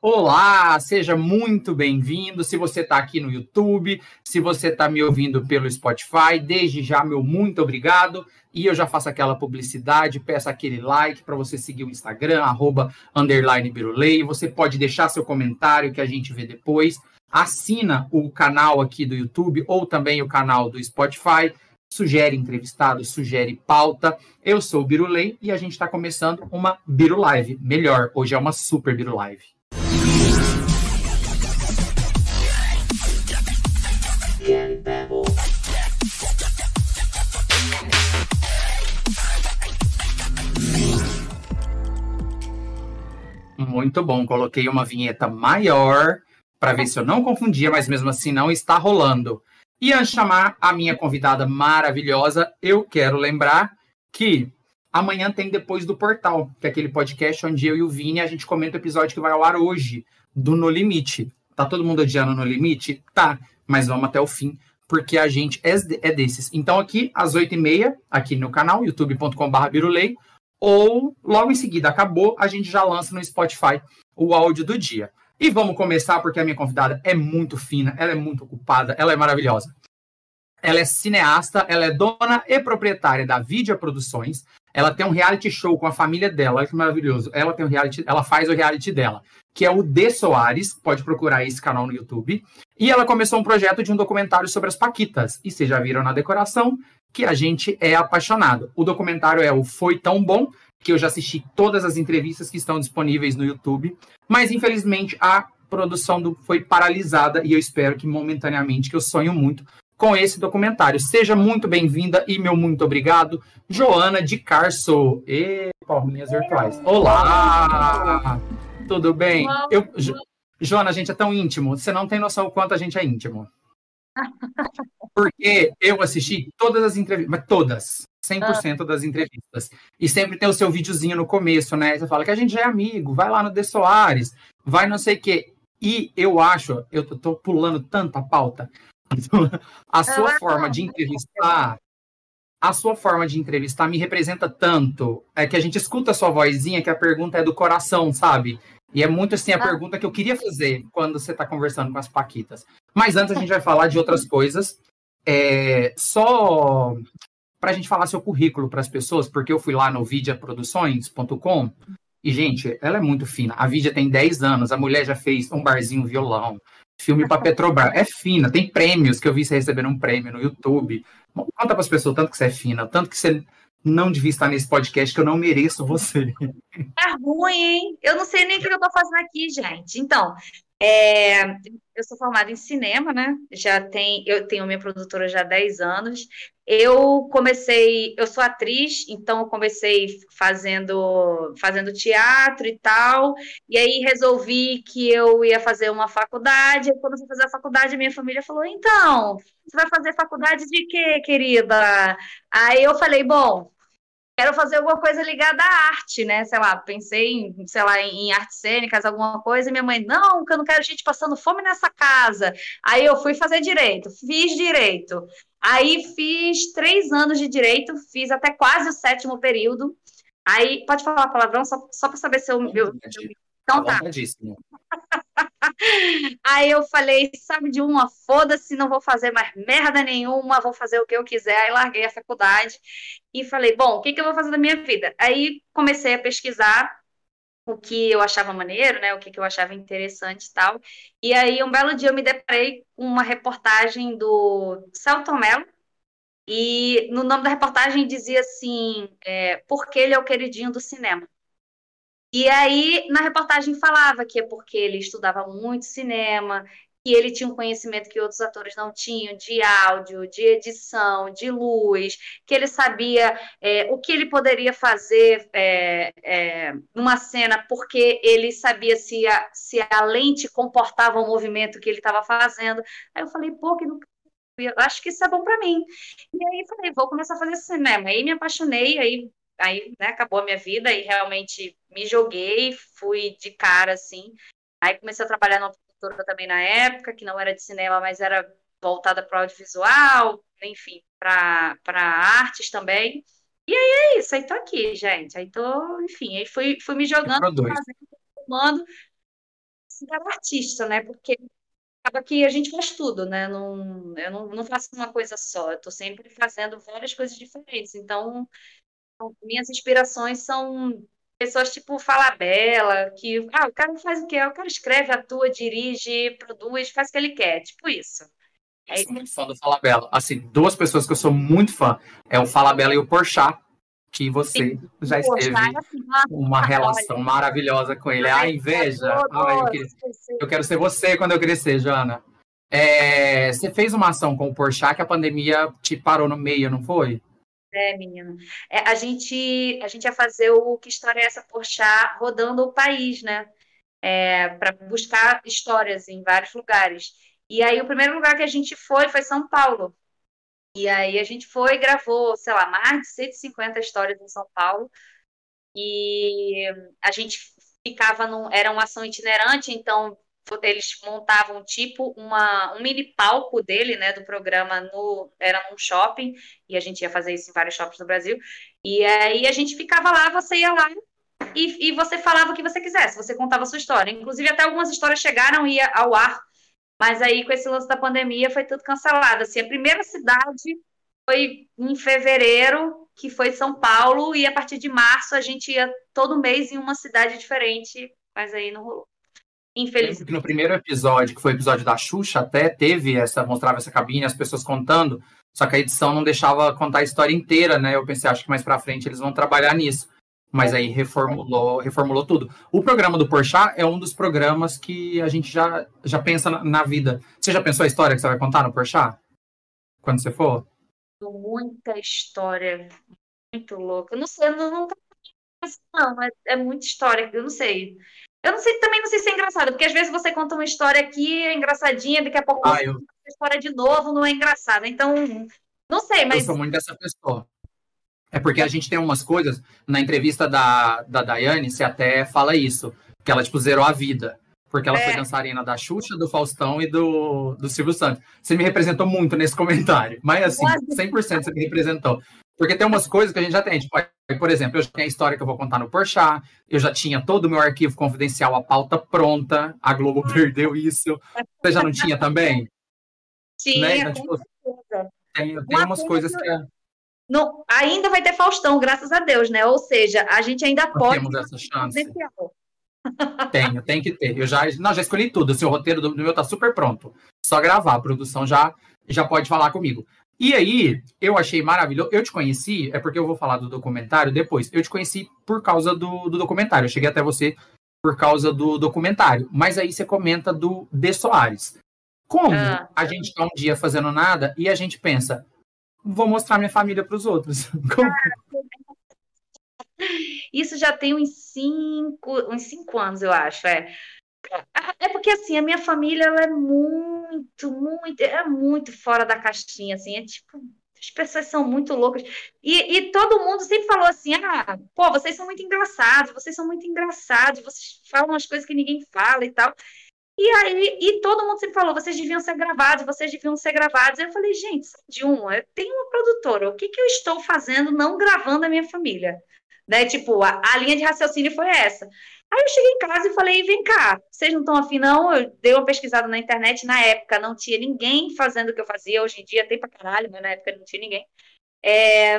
Olá, seja muito bem-vindo. Se você está aqui no YouTube, se você está me ouvindo pelo Spotify, desde já, meu muito obrigado. E eu já faço aquela publicidade, peço aquele like para você seguir o Instagram, arroba, underline Birulei. Você pode deixar seu comentário que a gente vê depois. Assina o canal aqui do YouTube ou também o canal do Spotify. Sugere entrevistado, sugere pauta. Eu sou o Birulei e a gente está começando uma Biru Live. Melhor, hoje é uma super Biru Live. Muito bom, coloquei uma vinheta maior para ver se eu não confundia, mas mesmo assim não está rolando. E antes de chamar a minha convidada maravilhosa, eu quero lembrar que amanhã tem Depois do Portal, que é aquele podcast onde eu e o Vini a gente comenta o episódio que vai ao ar hoje, do No Limite. Tá todo mundo odiando No Limite? Tá, mas vamos até o fim, porque a gente é, é desses. Então, aqui, às 8h30, aqui no canal, youtube.com.br ou logo em seguida, acabou, a gente já lança no Spotify o áudio do dia. E vamos começar, porque a minha convidada é muito fina, ela é muito ocupada, ela é maravilhosa. Ela é cineasta, ela é dona e proprietária da Vidia Produções. Ela tem um reality show com a família dela, que maravilhoso. Ela tem um reality, ela faz o reality dela que é o De Soares, pode procurar esse canal no YouTube. E ela começou um projeto de um documentário sobre as Paquitas. E vocês já viram na decoração que a gente é apaixonado. O documentário é o Foi Tão Bom, que eu já assisti todas as entrevistas que estão disponíveis no YouTube, mas infelizmente a produção do, foi paralisada e eu espero que momentaneamente, que eu sonho muito com esse documentário. Seja muito bem-vinda e meu muito obrigado, Joana de Carso. E palminhas virtuais. Olá! Tudo bem? Eu, Joana, a gente é tão íntimo. Você não tem noção o quanto a gente é íntimo. Porque eu assisti todas as entrevistas, mas todas, 100% das entrevistas. E sempre tem o seu videozinho no começo, né? Você fala que a gente já é amigo, vai lá no De Soares, vai não sei o quê. E eu acho, eu tô pulando tanta pauta, a sua forma de entrevistar a sua forma de entrevistar me representa tanto. É que a gente escuta a sua vozinha, que a pergunta é do coração, sabe? E é muito assim a ah. pergunta que eu queria fazer quando você está conversando com as Paquitas. Mas antes a gente vai falar de outras coisas. É, só para a gente falar seu currículo para as pessoas, porque eu fui lá no vidiaproduções.com e, gente, ela é muito fina. A Vidia tem 10 anos, a mulher já fez um barzinho violão, filme para Petrobras. É fina, tem prêmios que eu vi você recebendo um prêmio no YouTube. Conta para as pessoas tanto que você é fina, tanto que você não devia estar nesse podcast, que eu não mereço você. É ruim, hein? Eu não sei nem o que eu tô fazendo aqui, gente. Então, é, eu sou formada em cinema, né? Já tem, eu tenho minha produtora já há 10 anos. Eu comecei, eu sou atriz, então eu comecei fazendo fazendo teatro e tal. E aí resolvi que eu ia fazer uma faculdade. Quando eu fui fazer a faculdade, minha família falou: "Então, você vai fazer faculdade de quê, querida?" Aí eu falei: "Bom, quero fazer alguma coisa ligada à arte, né? Sei lá, pensei em, sei lá, em artes cênicas, alguma coisa, e minha mãe, não, que eu não quero gente passando fome nessa casa. Aí eu fui fazer direito, fiz direito. Aí fiz três anos de direito, fiz até quase o sétimo período. Aí, pode falar palavrão, só, só para saber se eu, eu, então tá. Aí eu falei, sabe de uma, foda-se, não vou fazer mais merda nenhuma, vou fazer o que eu quiser. Aí larguei a faculdade e falei, bom, o que, que eu vou fazer da minha vida? Aí comecei a pesquisar o que eu achava maneiro, né, o que, que eu achava interessante e tal. E aí, um belo dia, eu me deparei com uma reportagem do Celton Mello, e no nome da reportagem dizia assim, é, porque ele é o queridinho do cinema. E aí, na reportagem falava que é porque ele estudava muito cinema, que ele tinha um conhecimento que outros atores não tinham, de áudio, de edição, de luz, que ele sabia é, o que ele poderia fazer é, é, numa cena, porque ele sabia se a, se a lente comportava o movimento que ele estava fazendo. Aí eu falei, pô, que não eu acho que isso é bom para mim. E aí falei, vou começar a fazer cinema. Aí me apaixonei, aí aí né, acabou a minha vida e realmente me joguei, fui de cara assim. Aí comecei a trabalhar numa produtora também na época, que não era de cinema, mas era voltada para audiovisual, enfim, para artes também. E aí é isso, aí tô aqui, gente. Aí tô, enfim, aí fui, fui me jogando, fazendo, considero artista, né? Porque acaba que a gente faz tudo, né? Não, eu não, não faço uma coisa só, eu tô sempre fazendo várias coisas diferentes. Então, minhas inspirações são pessoas tipo Falabella, que ah, o cara faz o quê? O cara escreve, atua, dirige, produz, faz o que ele quer, tipo isso. Eu sou muito fã do Falabella. Assim, duas pessoas que eu sou muito fã é o Falabella e o Porchat, que você Sim. já esteve assim, uma relação maravilhosa com ele. Ai, inveja. Ai, eu, queria... eu, quero ser você quando eu crescer, Jana. É... Você fez uma ação com o Porchat que a pandemia te parou no meio, não foi? É, menina. É, a, gente, a gente ia fazer o Que História é essa Porchat rodando o país, né? É, para buscar histórias em vários lugares. E aí, o primeiro lugar que a gente foi foi São Paulo. E aí, a gente foi e gravou, sei lá, mais de 150 histórias em São Paulo. E a gente ficava num. Era uma ação itinerante, então eles montavam tipo uma, um mini palco dele, né, do programa no era num shopping e a gente ia fazer isso em vários shoppings do Brasil e aí a gente ficava lá, você ia lá e, e você falava o que você quisesse, você contava a sua história, inclusive até algumas histórias chegaram e ia ao ar mas aí, com esse lance da pandemia, foi tudo cancelado. Assim, a primeira cidade foi em fevereiro, que foi São Paulo, e a partir de março a gente ia todo mês em uma cidade diferente, mas aí não rolou. Infelizmente. No primeiro episódio, que foi o episódio da Xuxa, até teve essa, mostrava essa cabine, as pessoas contando, só que a edição não deixava contar a história inteira, né? Eu pensei, acho que mais pra frente eles vão trabalhar nisso. Mas aí reformulou, reformulou tudo. O programa do Porchat é um dos programas que a gente já, já pensa na, na vida. Você já pensou a história que você vai contar no Porchat? Quando você for? Muita história. Muito louca. Eu não sei, eu não, não, não é, é muita história. Eu não sei. Eu não sei, também não sei se é engraçado, porque às vezes você conta uma história aqui, é engraçadinha, daqui a pouco ah, eu... conta a história de novo, não é engraçada. Então, não sei, mas. Eu sou muito dessa pessoa. É porque a gente tem umas coisas, na entrevista da, da Daiane, você até fala isso, que ela, tipo, zerou a vida. Porque ela é. foi dançarina da Xuxa, do Faustão e do, do Silvio Santos. Você me representou muito nesse comentário. Mas, assim, 100% você me representou. Porque tem umas coisas que a gente já tem. Tipo, por exemplo, eu já tenho a história que eu vou contar no Porchat, eu já tinha todo o meu arquivo confidencial, a pauta pronta, a Globo perdeu isso. Você já não tinha também? Sim, né? então, tipo, tem, tem umas coisas que... É não, ainda vai ter Faustão, graças a Deus, né? Ou seja, a gente ainda pode. Temos essa chance. Tenho, tem que ter. Eu já, não, já escolhi tudo. O seu roteiro do, do meu tá super pronto. Só gravar. A produção já, já pode falar comigo. E aí, eu achei maravilhoso. Eu te conheci, é porque eu vou falar do documentário depois. Eu te conheci por causa do, do documentário. Eu cheguei até você por causa do documentário. Mas aí você comenta do De Soares. Como ah. a gente tá um dia fazendo nada e a gente pensa, vou mostrar minha família para os outros. Como... Isso já tem uns cinco, uns cinco anos, eu acho. É. É porque assim, a minha família ela é muito, muito, é muito fora da caixinha, assim, é tipo, as pessoas são muito loucas. E, e todo mundo sempre falou assim: ah, pô, vocês são muito engraçados, vocês são muito engraçados, vocês falam umas coisas que ninguém fala e tal. E aí, e todo mundo sempre falou, vocês deviam ser gravados, vocês deviam ser gravados. Eu falei, gente, de um, eu tenho uma produtora, o que, que eu estou fazendo não gravando a minha família? Né? Tipo, a, a linha de raciocínio foi essa. Aí eu cheguei em casa e falei, vem cá, vocês não estão afim, não? Eu dei uma pesquisada na internet, na época não tinha ninguém fazendo o que eu fazia, hoje em dia tem pra caralho, mas na época não tinha ninguém. É,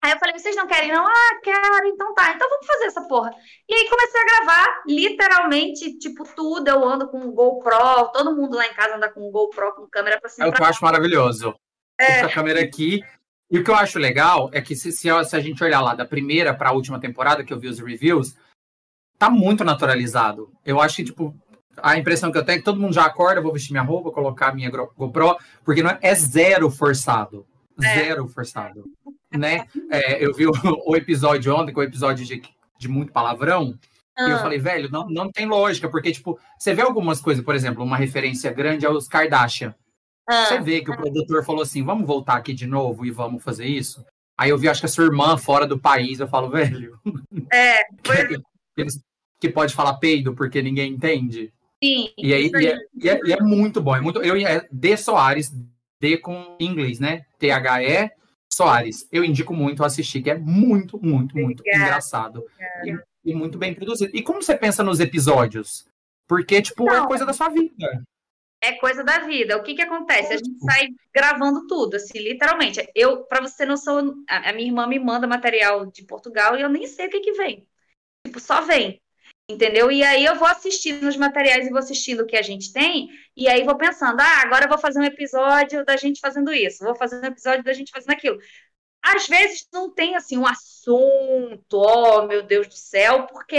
Aí eu falei, vocês não querem, não? Ah, quero, então tá, então vamos fazer essa porra. E aí comecei a gravar, literalmente, tipo, tudo. Eu ando com um GoPro, todo mundo lá em casa anda com um GoPro, com câmera pra cima. É o que eu acho maravilhoso. É. a câmera aqui. E o que eu acho legal é que se, se, se a gente olhar lá da primeira para a última temporada, que eu vi os reviews, tá muito naturalizado. Eu acho que, tipo, a impressão que eu tenho é que todo mundo já acorda, vou vestir minha roupa, colocar minha GoPro, porque não é, é zero forçado. É. Zero forçado né? É, eu vi o, o, episódio ontem, que é o episódio de, de muito palavrão, ah. e eu ah. falei, velho, não, não tem lógica, porque, tipo, você vê algumas coisas, por exemplo, uma referência grande aos Kardashian. Ah. Você vê que o produtor falou assim, vamos voltar aqui de novo e vamos fazer isso? Aí eu vi, acho que a sua irmã fora do país, eu falo, velho. É, foi... que, que pode falar peido porque ninguém entende. Sim. E aí e é, e é, e é, muito bom. É muito, eu é de Soares, D com inglês, né? T-H-E Soares, eu indico muito assistir, que é muito, muito, muito Obrigada. engraçado. E, e, muito bem produzido. E como você pensa nos episódios? Porque, tipo, Não. é coisa da sua vida é coisa da vida. O que que acontece? A gente sai gravando tudo, assim, literalmente. Eu, para você não sou, a minha irmã me manda material de Portugal e eu nem sei o que que vem. Tipo, só vem. Entendeu? E aí eu vou assistindo os materiais e vou assistindo o que a gente tem, e aí vou pensando, ah, agora eu vou fazer um episódio da gente fazendo isso, vou fazer um episódio da gente fazendo aquilo às vezes não tem assim um assunto, oh meu Deus do céu, porque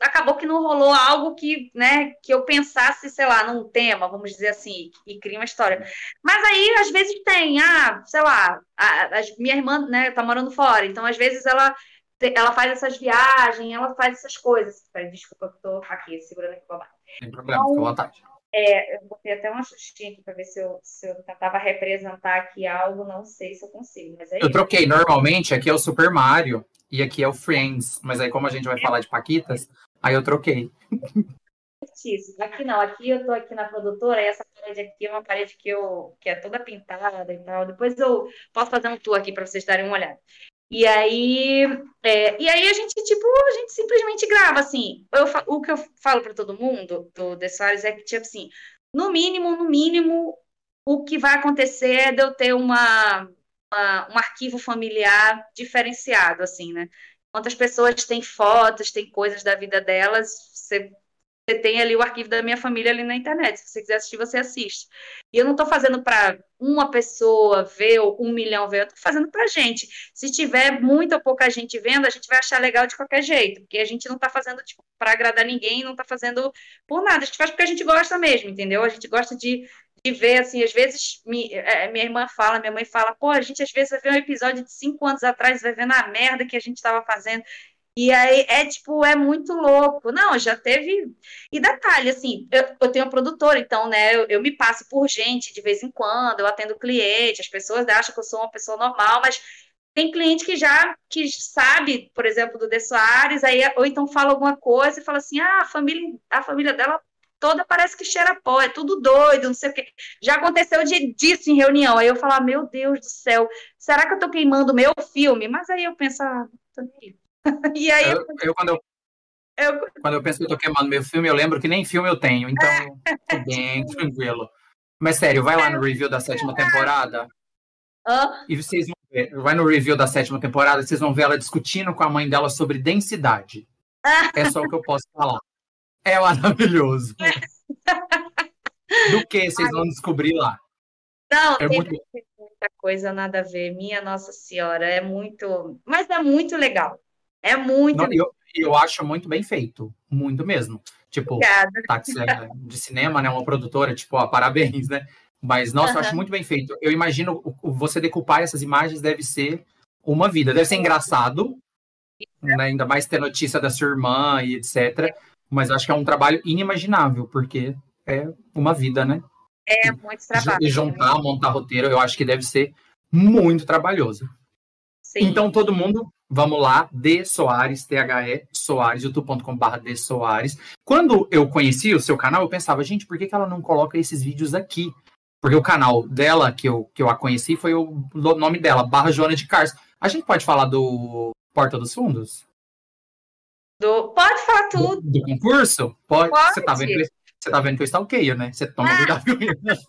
acabou que não rolou algo que, né, que eu pensasse, sei lá, num tema, vamos dizer assim, e cria uma história. Mas aí às vezes tem, ah, sei lá, a, a minha irmã, né, tá morando fora, então às vezes ela ela faz essas viagens, ela faz essas coisas. Desculpa, eu tô aqui segurando aqui o babado. Sem problema, então, fica à vontade. É, eu botei até uma xuxinha aqui para ver se eu, se eu tentava representar aqui algo, não sei se eu consigo. Mas é eu troquei, normalmente aqui é o Super Mario e aqui é o Friends, mas aí como a gente vai é. falar de Paquitas, aí eu troquei. Aqui não, aqui eu tô aqui na produtora, e essa parede aqui é uma parede que, eu, que é toda pintada e tal. Depois eu posso fazer um tour aqui para vocês darem uma olhada. E aí, é, e aí a gente, tipo, a gente simplesmente grava, assim. Eu, o que eu falo para todo mundo do The Soares é que, tipo assim, no mínimo, no mínimo, o que vai acontecer é de eu ter uma, uma um arquivo familiar diferenciado, assim, né? Quantas pessoas têm fotos, têm coisas da vida delas, você tem ali o arquivo da minha família ali na internet. Se você quiser assistir, você assiste. E eu não estou fazendo para uma pessoa ver ou um milhão ver, eu estou fazendo para gente. Se tiver muita ou pouca gente vendo, a gente vai achar legal de qualquer jeito, porque a gente não está fazendo tipo, para agradar ninguém, não está fazendo por nada. A gente faz porque a gente gosta mesmo, entendeu? A gente gosta de, de ver, assim, às vezes mi, é, minha irmã fala, minha mãe fala, pô, a gente às vezes ver um episódio de cinco anos atrás, vai ver na merda que a gente estava fazendo. E aí é tipo, é muito louco. Não, já teve. E detalhe, assim, eu, eu tenho um produtor, então, né, eu, eu, me passo por gente de vez em quando, eu atendo cliente, as pessoas acham que eu sou uma pessoa normal, mas tem cliente que já que sabe, por exemplo, do De Soares, aí, ou então fala alguma coisa e fala assim: ah, a família, a família dela toda parece que cheira pó, é tudo doido, não sei o quê. Já aconteceu de, disso em reunião. Aí eu falo, ah, meu Deus do céu, será que eu tô queimando meu filme? Mas aí eu penso, ah, tô nem e aí. Eu, eu, quando, eu, eu, quando eu penso que eu tô queimando meu filme, eu lembro que nem filme eu tenho, então é. tô bem tranquilo. Mas sério, vai lá no review da sétima temporada. E vocês vão ver, vai no review da sétima temporada, vocês vão ver ela discutindo com a mãe dela sobre densidade. É só o que eu posso falar. É maravilhoso. Do que vocês vão descobrir lá. Não, é tem muito... muita coisa nada a ver. Minha Nossa Senhora, é muito. Mas é muito legal. É muito. Não, eu, eu acho muito bem feito, muito mesmo. Tipo, Obrigada. táxi é de cinema, né? Uma produtora, tipo, ó, parabéns, né? Mas, nossa, uhum. eu acho muito bem feito. Eu imagino você decupar essas imagens deve ser uma vida. Deve ser engraçado, né? ainda mais ter notícia da sua irmã e etc. Mas eu acho que é um trabalho inimaginável, porque é uma vida, né? É muito trabalho. E juntar, montar roteiro, eu acho que deve ser muito trabalhoso. Sim. Então, todo mundo Vamos lá, D Soares, T-H-E, Soares, youtube.com.br D Soares. Quando eu conheci o seu canal, eu pensava, gente, por que, que ela não coloca esses vídeos aqui? Porque o canal dela, que eu, que eu a conheci, foi o nome dela, Barra Joana de Cars. A gente pode falar do Porta dos Fundos? Do... Pode falar tudo. Do, do concurso? Pode. pode. Você, tá vendo que, você tá vendo que eu stalkeio, né? Você toma ah. cuidado com isso.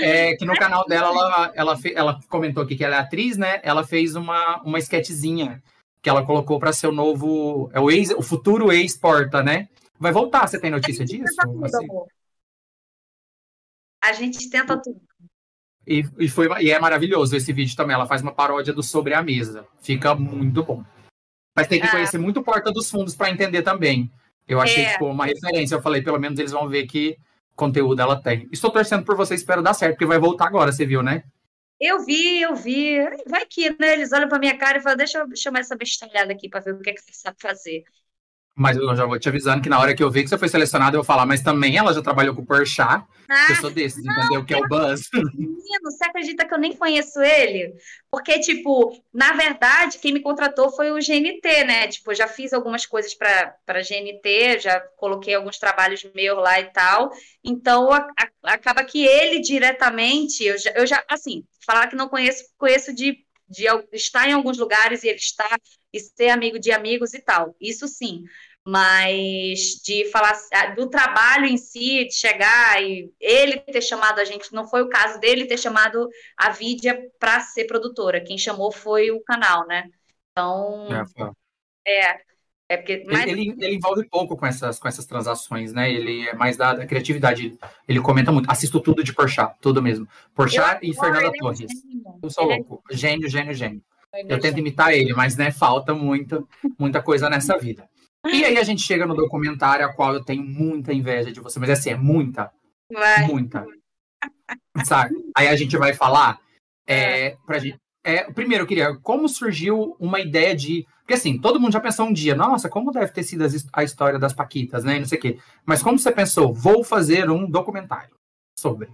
É que no canal dela, ela, ela, ela comentou aqui que ela é atriz, né? Ela fez uma, uma sketchzinha que ela colocou para ser o novo. É o, ex, o futuro ex-porta, né? Vai voltar, você tem notícia disso? Assim? A gente tenta tudo. E, e, foi, e é maravilhoso esse vídeo também. Ela faz uma paródia do Sobre a Mesa. Fica muito bom. Mas tem que ah. conhecer muito Porta dos Fundos para entender também. Eu achei é. uma referência. Eu falei, pelo menos eles vão ver que conteúdo ela tem. Estou torcendo por você, espero dar certo, porque vai voltar agora, você viu, né? Eu vi, eu vi. Vai que, né? Eles olham para minha cara e falam, deixa eu chamar essa bestalhada aqui para ver o que, é que você sabe fazer. Mas eu já vou te avisando que na hora que eu vi que você foi selecionado, eu vou falar, mas também ela já trabalhou com o Porchat, ah, eu sou desses, não, entendeu? Que é o Buzz. Menino, você acredita que eu nem conheço ele? Porque, tipo, na verdade, quem me contratou foi o GNT, né? Tipo, eu já fiz algumas coisas para GNT, já coloquei alguns trabalhos meus lá e tal. Então, a, a, acaba que ele diretamente, eu já, eu já, assim, falar que não conheço, conheço de de estar em alguns lugares e ele estar e ser amigo de amigos e tal. Isso sim. Mas de falar ah, do trabalho em si, de chegar e ele ter chamado a gente, não foi o caso dele ter chamado a Vidia para ser produtora, quem chamou foi o canal, né? Então, é, é, é porque, mas... ele, ele, ele, envolve pouco com essas, com essas transações, né? Ele é mais da, da criatividade. Ele comenta muito. Assisto tudo de Porchat, tudo mesmo. Porchat e Fernanda é Torres. Eu sou ele louco. É... Gênio, gênio, gênio. Eu tento imitar ele, mas né, falta muito, muita coisa nessa vida. E aí a gente chega no documentário, a qual eu tenho muita inveja de você, mas assim, é muita. Vai. Muita. Sabe? Aí a gente vai falar. É, é. pra gente, é, primeiro, eu queria. Como surgiu uma ideia de. Porque assim, todo mundo já pensou um dia, nossa, como deve ter sido a história das Paquitas, né? E não sei o quê. Mas como você pensou, vou fazer um documentário sobre?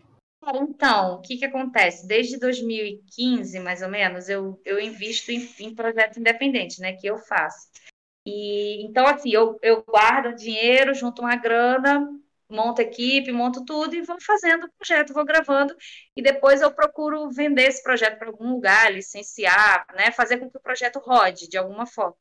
Então, o que, que acontece? Desde 2015, mais ou menos, eu, eu invisto em, em projetos independentes, né? Que eu faço. E então, assim, eu, eu guardo dinheiro, junto uma grana, monto equipe, monto tudo e vou fazendo o projeto, vou gravando e depois eu procuro vender esse projeto para algum lugar, licenciar, né, fazer com que o projeto rode de alguma forma.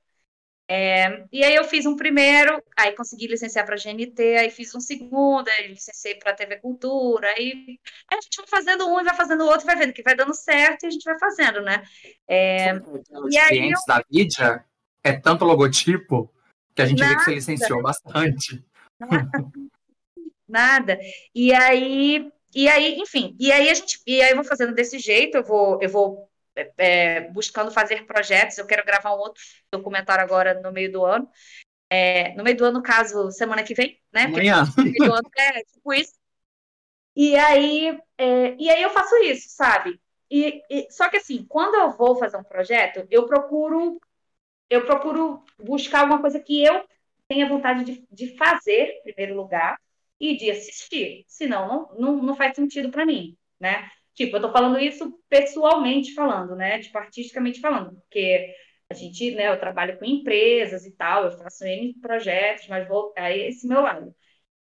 É, e aí eu fiz um primeiro, aí consegui licenciar para a GNT, aí fiz um segundo, aí licenciei para a TV Cultura, aí a gente vai fazendo um e vai fazendo o outro, vai vendo que vai dando certo e a gente vai fazendo, né? É, Os e clientes eu... da mídia é tanto logotipo que a gente Nada. vê que você licenciou bastante. Nada. E aí, e aí, enfim, e aí a gente, e aí eu vou fazendo desse jeito, eu vou, eu vou é, buscando fazer projetos. Eu quero gravar um outro documentário agora no meio do ano. É, no meio do ano, caso semana que vem, né? Amanhã. No meio do ano, é tipo isso. E aí, é, e aí eu faço isso, sabe? E, e, só que assim, quando eu vou fazer um projeto, eu procuro eu procuro buscar alguma coisa que eu tenha vontade de, de fazer, em primeiro lugar, e de assistir. Senão, não, não, não faz sentido para mim, né? Tipo, eu tô falando isso pessoalmente falando, né? Tipo, artisticamente falando, porque a gente, né, eu trabalho com empresas e tal, eu faço N projetos, mas vou aí esse meu lado.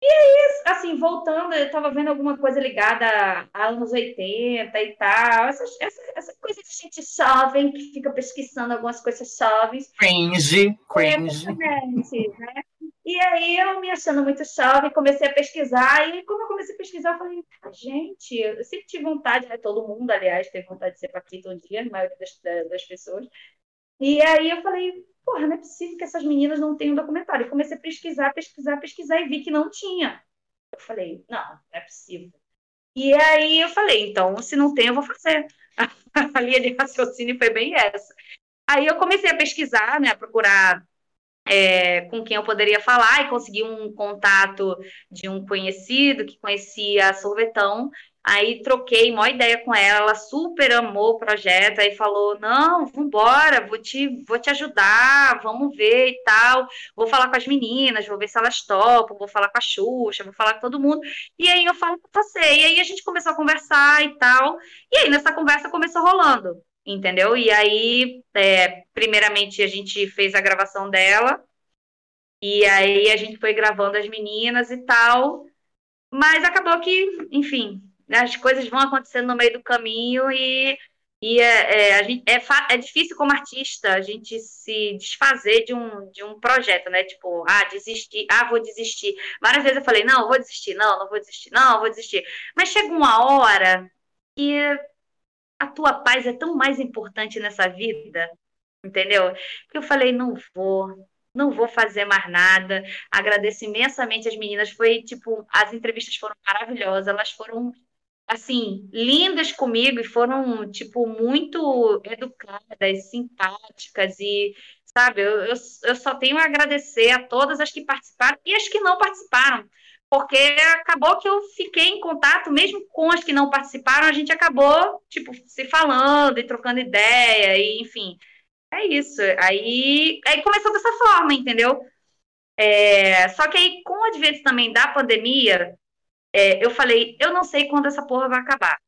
E aí, assim, voltando, eu estava vendo alguma coisa ligada a anos 80 e tal, essa, essa, essa coisa de gente jovem que fica pesquisando algumas coisas jovens. Cringe, cringe. né? E aí eu me achando muito jovem, comecei a pesquisar, e quando eu comecei a pesquisar, eu falei, gente, eu sempre tive vontade, né? Todo mundo, aliás, teve vontade de ser paquita um dia, a maioria das, das pessoas. E aí eu falei, porra, não é possível que essas meninas não tenham documentário. E comecei a pesquisar, pesquisar, pesquisar e vi que não tinha. Eu falei, não, não é possível. E aí eu falei, então, se não tem, eu vou fazer. A linha de raciocínio foi bem essa. Aí eu comecei a pesquisar, né, a procurar é, com quem eu poderia falar e consegui um contato de um conhecido que conhecia a Sorvetão Aí troquei uma ideia com ela, ela super amou o projeto, aí falou: não, vambora, vou te, vou te ajudar, vamos ver e tal. Vou falar com as meninas, vou ver se elas topam, vou falar com a Xuxa, vou falar com todo mundo. E aí eu falo com você. E aí a gente começou a conversar e tal. E aí nessa conversa começou rolando, entendeu? E aí, é, primeiramente, a gente fez a gravação dela. E aí a gente foi gravando as meninas e tal. Mas acabou que, enfim, as coisas vão acontecendo no meio do caminho e, e é, é, gente, é, é difícil como artista a gente se desfazer de um, de um projeto, né? Tipo, ah, desistir, ah, vou desistir. Várias vezes eu falei, não, vou desistir, não, não vou desistir, não, vou desistir. Mas chega uma hora que a tua paz é tão mais importante nessa vida, entendeu? Que eu falei, não vou, não vou fazer mais nada. Agradeço imensamente as meninas. Foi tipo, as entrevistas foram maravilhosas, elas foram assim, lindas comigo e foram, tipo, muito educadas, simpáticas e, sabe, eu, eu, eu só tenho a agradecer a todas as que participaram e as que não participaram, porque acabou que eu fiquei em contato, mesmo com as que não participaram, a gente acabou, tipo, se falando e trocando ideia, e enfim, é isso. Aí, aí começou dessa forma, entendeu? É, só que aí, com o advento também da pandemia, é, eu falei, eu não sei quando essa porra vai acabar,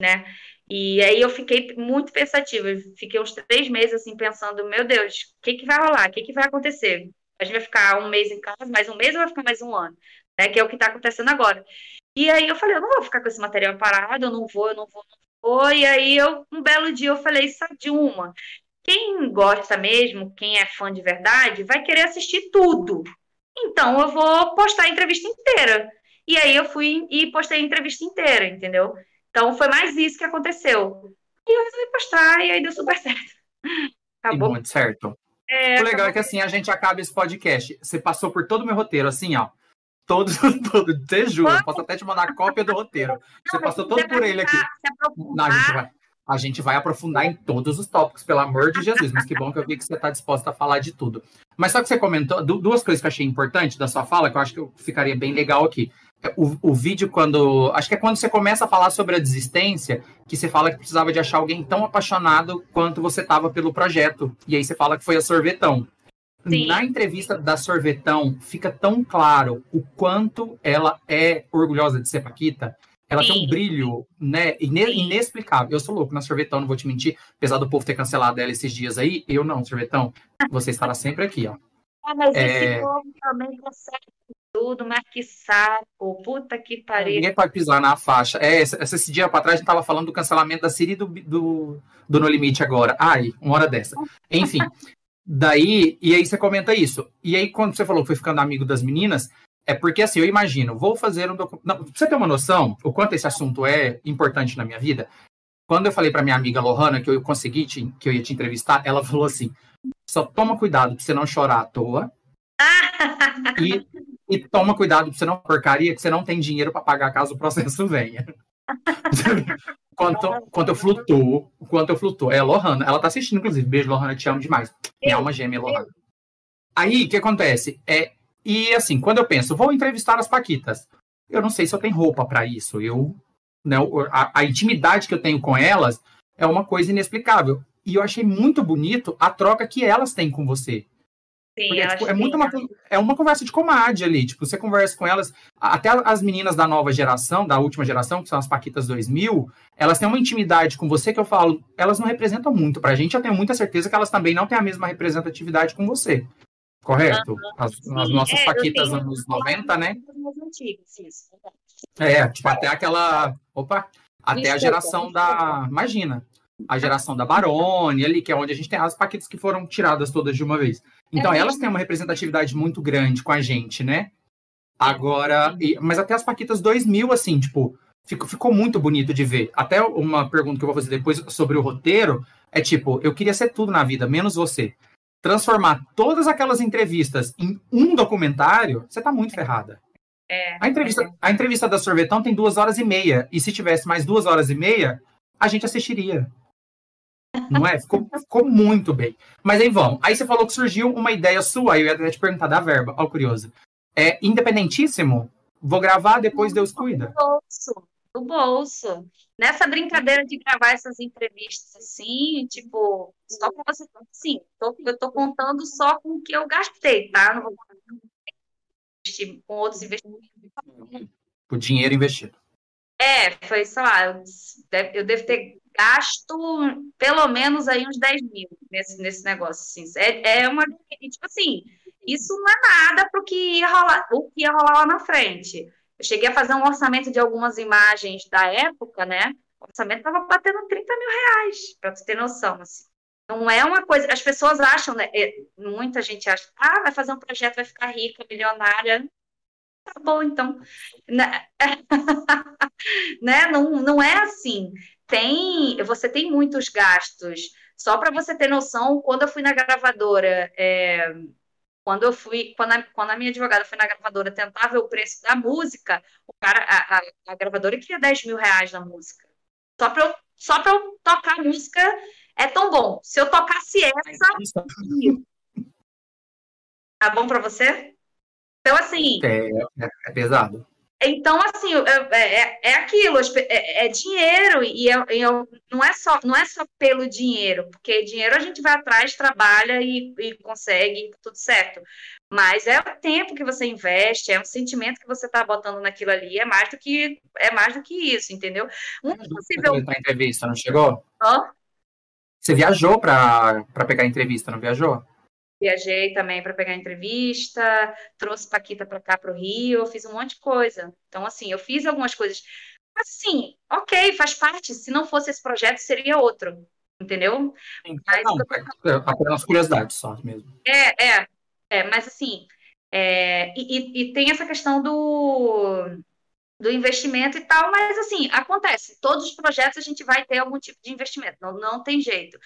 né? E aí eu fiquei muito pensativa, fiquei uns três meses assim pensando, meu Deus, o que que vai rolar? O que que vai acontecer? A gente vai ficar um mês em casa, mais um mês ou vai ficar mais um ano? Né? Que é o que está acontecendo agora. E aí eu falei, eu não vou ficar com esse material parado, eu não vou, eu não vou, não vou. E aí eu, um belo dia eu falei, sabe de uma? quem gosta mesmo, quem é fã de verdade, vai querer assistir tudo. Então eu vou postar a entrevista inteira. E aí eu fui e postei a entrevista inteira, entendeu? Então foi mais isso que aconteceu. E eu resolvi postar e aí deu super certo. Acabou. muito certo. É, o legal é que assim a gente acaba esse podcast. Você passou por todo o meu roteiro, assim, ó. Todo, todo, te juro, posso até te mandar cópia do roteiro. Você passou todo por ele aqui. Não, a gente vai. A gente vai aprofundar em todos os tópicos, pelo amor de Jesus. Mas que bom que eu vi que você está disposta a falar de tudo. Mas só que você comentou duas coisas que eu achei importantes da sua fala, que eu acho que ficaria bem legal aqui. O, o, vídeo, quando. Acho que é quando você começa a falar sobre a desistência, que você fala que precisava de achar alguém tão apaixonado quanto você estava pelo projeto. E aí você fala que foi a Sorvetão. Sim. Na entrevista da Sorvetão, fica tão claro o quanto ela é orgulhosa de ser Paquita. Ela Sim. tem um brilho, né, inexplicável. Eu sou louco na Sorvetão, não vou te mentir. Apesar do povo ter cancelado ela esses dias aí, eu não, Sorvetão. Você estará sempre aqui, ó. Ah, mas é... esse povo também consegue tudo, mas que saco, puta que pariu. Ninguém pode pisar na faixa. É, esse, esse dia para trás a gente tava falando do cancelamento da Siri do, do, do No Limite agora. Ai, uma hora dessa. Enfim, daí, e aí você comenta isso. E aí quando você falou que foi ficando amigo das meninas, é porque assim, eu imagino, vou fazer um documento. Pra você ter uma noção, o quanto esse assunto é importante na minha vida, quando eu falei para minha amiga Lohana que eu consegui te, que eu ia te entrevistar, ela falou assim: só toma cuidado pra você não chorar à toa. e e toma cuidado pra você não porcaria, que você não tem dinheiro para pagar caso o processo venha. quanto, quanto eu flutuo, quanto eu flutuo. É a Lohana, ela tá assistindo, inclusive. Beijo, Lohana, te amo demais. Minha alma gêmea, Lohana. Aí, o que acontece? É, e assim, quando eu penso, vou entrevistar as Paquitas, eu não sei se eu tenho roupa para isso. Eu, né, a, a intimidade que eu tenho com elas é uma coisa inexplicável. E eu achei muito bonito a troca que elas têm com você. Sim, Porque, tipo, é muito uma, é uma conversa de comadre ali. Tipo, você conversa com elas, até as meninas da nova geração, da última geração, que são as Paquitas 2000, elas têm uma intimidade com você que eu falo, elas não representam muito pra gente. Eu tenho muita certeza que elas também não têm a mesma representatividade com você. Correto? As, as nossas é, Paquitas tenho, anos 90, né? É, tipo, até aquela. Opa! Até Desculpa. a geração da. Imagina, a geração da Barone ali, que é onde a gente tem as Paquitas que foram tiradas todas de uma vez. Então, é elas têm uma representatividade muito grande com a gente, né? Agora, e, mas até as Paquitas 2000, assim, tipo, ficou, ficou muito bonito de ver. Até uma pergunta que eu vou fazer depois sobre o roteiro é tipo, eu queria ser tudo na vida, menos você. Transformar todas aquelas entrevistas em um documentário, você tá muito ferrada. É, a, entrevista, é. a entrevista da Sorvetão tem duas horas e meia. E se tivesse mais duas horas e meia, a gente assistiria. Não é? Ficou, ficou muito bem. Mas aí vamos. Aí você falou que surgiu uma ideia sua, aí eu ia até te perguntar da verba. Ó, curioso. É independentíssimo? Vou gravar, depois Deus cuida. Do bolso. Do bolso. Nessa brincadeira de gravar essas entrevistas assim, tipo, só com você. Sim, tô, eu tô contando só com o que eu gastei, tá? Não vou com outros investimentos. O dinheiro investido. É, foi, sei lá, eu devo ter gasto pelo menos aí uns 10 mil nesse, nesse negócio. Assim. É, é uma. Tipo assim, isso não é nada para o que ia rolar, lá na frente. Eu cheguei a fazer um orçamento de algumas imagens da época, né? O orçamento estava batendo 30 mil reais, para você ter noção. Assim. Não é uma coisa. As pessoas acham, né? É, muita gente acha, ah, vai fazer um projeto, vai ficar rica, milionária. Tá bom, então. Né? né? Não, não é assim tem, você tem muitos gastos. Só para você ter noção, quando eu fui na gravadora, é, quando eu fui, quando a, quando a minha advogada foi na gravadora tentar ver o preço da música, o cara, a, a, a gravadora queria 10 mil reais na música. Só para eu, só eu tocar a música é tão bom. Se eu tocasse essa. Tá bom para você? Então, assim. É, é, é pesado. Então, assim, é, é, é aquilo, é, é dinheiro, e eu, eu, não, é só, não é só pelo dinheiro, porque dinheiro a gente vai atrás, trabalha e, e consegue, tudo certo. Mas é o tempo que você investe, é um sentimento que você está botando naquilo ali, é mais do que, é mais do que isso, entendeu? Um possível... Você entrevista, não chegou? Hã? Você viajou para pegar a entrevista, não viajou? Viajei também para pegar entrevista, trouxe Paquita para cá para o Rio, fiz um monte de coisa. Então, assim, eu fiz algumas coisas. Assim, ok, faz parte. Se não fosse esse projeto, seria outro. entendeu? Mas, não, é, apenas curiosidade só mesmo. É, é, é mas assim, é, e, e, tem essa questão do, do investimento e tal, mas assim, acontece, todos os projetos a gente vai ter algum tipo de investimento, não, não tem jeito.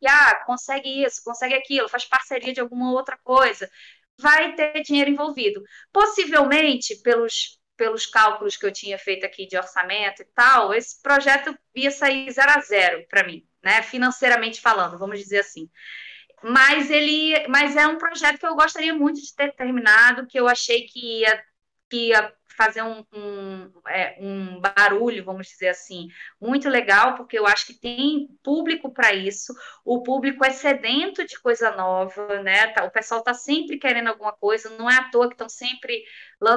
E, ah, consegue isso, consegue aquilo, faz parceria de alguma outra coisa, vai ter dinheiro envolvido. Possivelmente, pelos pelos cálculos que eu tinha feito aqui de orçamento e tal, esse projeto ia sair zero a zero para mim, né? Financeiramente falando, vamos dizer assim. Mas ele, mas é um projeto que eu gostaria muito de ter terminado, que eu achei que ia, que ia fazer um, um, é, um, barulho, vamos dizer assim, muito legal, porque eu acho que tem público para isso, o público é sedento de coisa nova, né? Tá, o pessoal está sempre querendo alguma coisa, não é à toa que estão sempre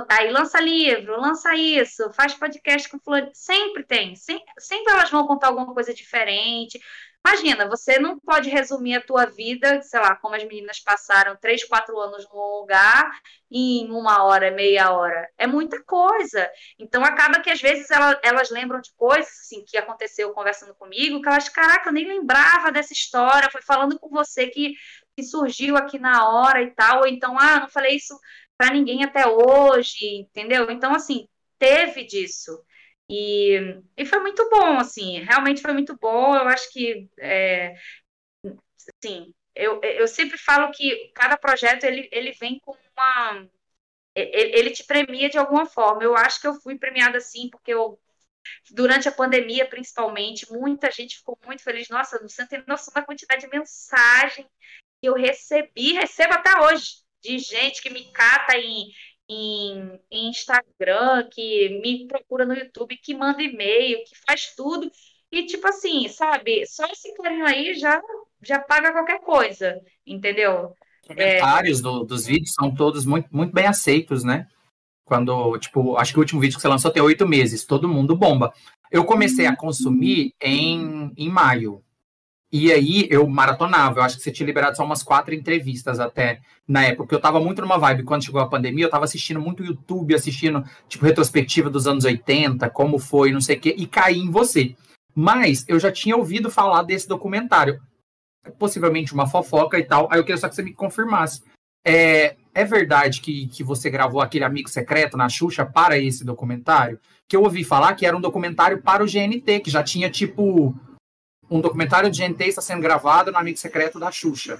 aí lança livro, lança isso, faz podcast com fulano, sempre tem, sempre, sempre elas vão contar alguma coisa diferente, Imagina, você não pode resumir a tua vida, sei lá, como as meninas passaram três, quatro anos num lugar em uma hora, meia hora. É muita coisa. Então acaba que às vezes elas, elas lembram de coisas assim, que aconteceu conversando comigo, que elas, caraca, eu nem lembrava dessa história, foi falando com você que, que surgiu aqui na hora e tal, ou então, ah, não falei isso para ninguém até hoje, entendeu? Então, assim, teve disso. E, e foi muito bom, assim, realmente foi muito bom. Eu acho que, é, assim, eu, eu sempre falo que cada projeto ele, ele vem com uma. Ele te premia de alguma forma. Eu acho que eu fui premiada assim, porque eu, durante a pandemia, principalmente, muita gente ficou muito feliz. Nossa, você não tem noção da quantidade de mensagem que eu recebi, recebo até hoje, de gente que me cata em, em, em Instagram, que me procura no YouTube, que manda e-mail, que faz tudo. E, tipo assim, sabe, só esse carinho aí já, já paga qualquer coisa, entendeu? Os comentários é... do, dos vídeos são todos muito, muito bem aceitos, né? Quando, tipo, acho que o último vídeo que você lançou tem oito meses, todo mundo bomba. Eu comecei a uhum. consumir em, em maio. E aí eu maratonava, eu acho que você tinha liberado só umas quatro entrevistas até na época, porque eu tava muito numa vibe quando chegou a pandemia, eu tava assistindo muito YouTube, assistindo, tipo, retrospectiva dos anos 80, como foi, não sei o quê, e caí em você. Mas eu já tinha ouvido falar desse documentário, possivelmente uma fofoca e tal, aí eu queria só que você me confirmasse. É, é verdade que, que você gravou aquele amigo secreto na Xuxa para esse documentário? Que eu ouvi falar que era um documentário para o GNT, que já tinha, tipo, um documentário de GNT está sendo gravado no Amigo Secreto da Xuxa.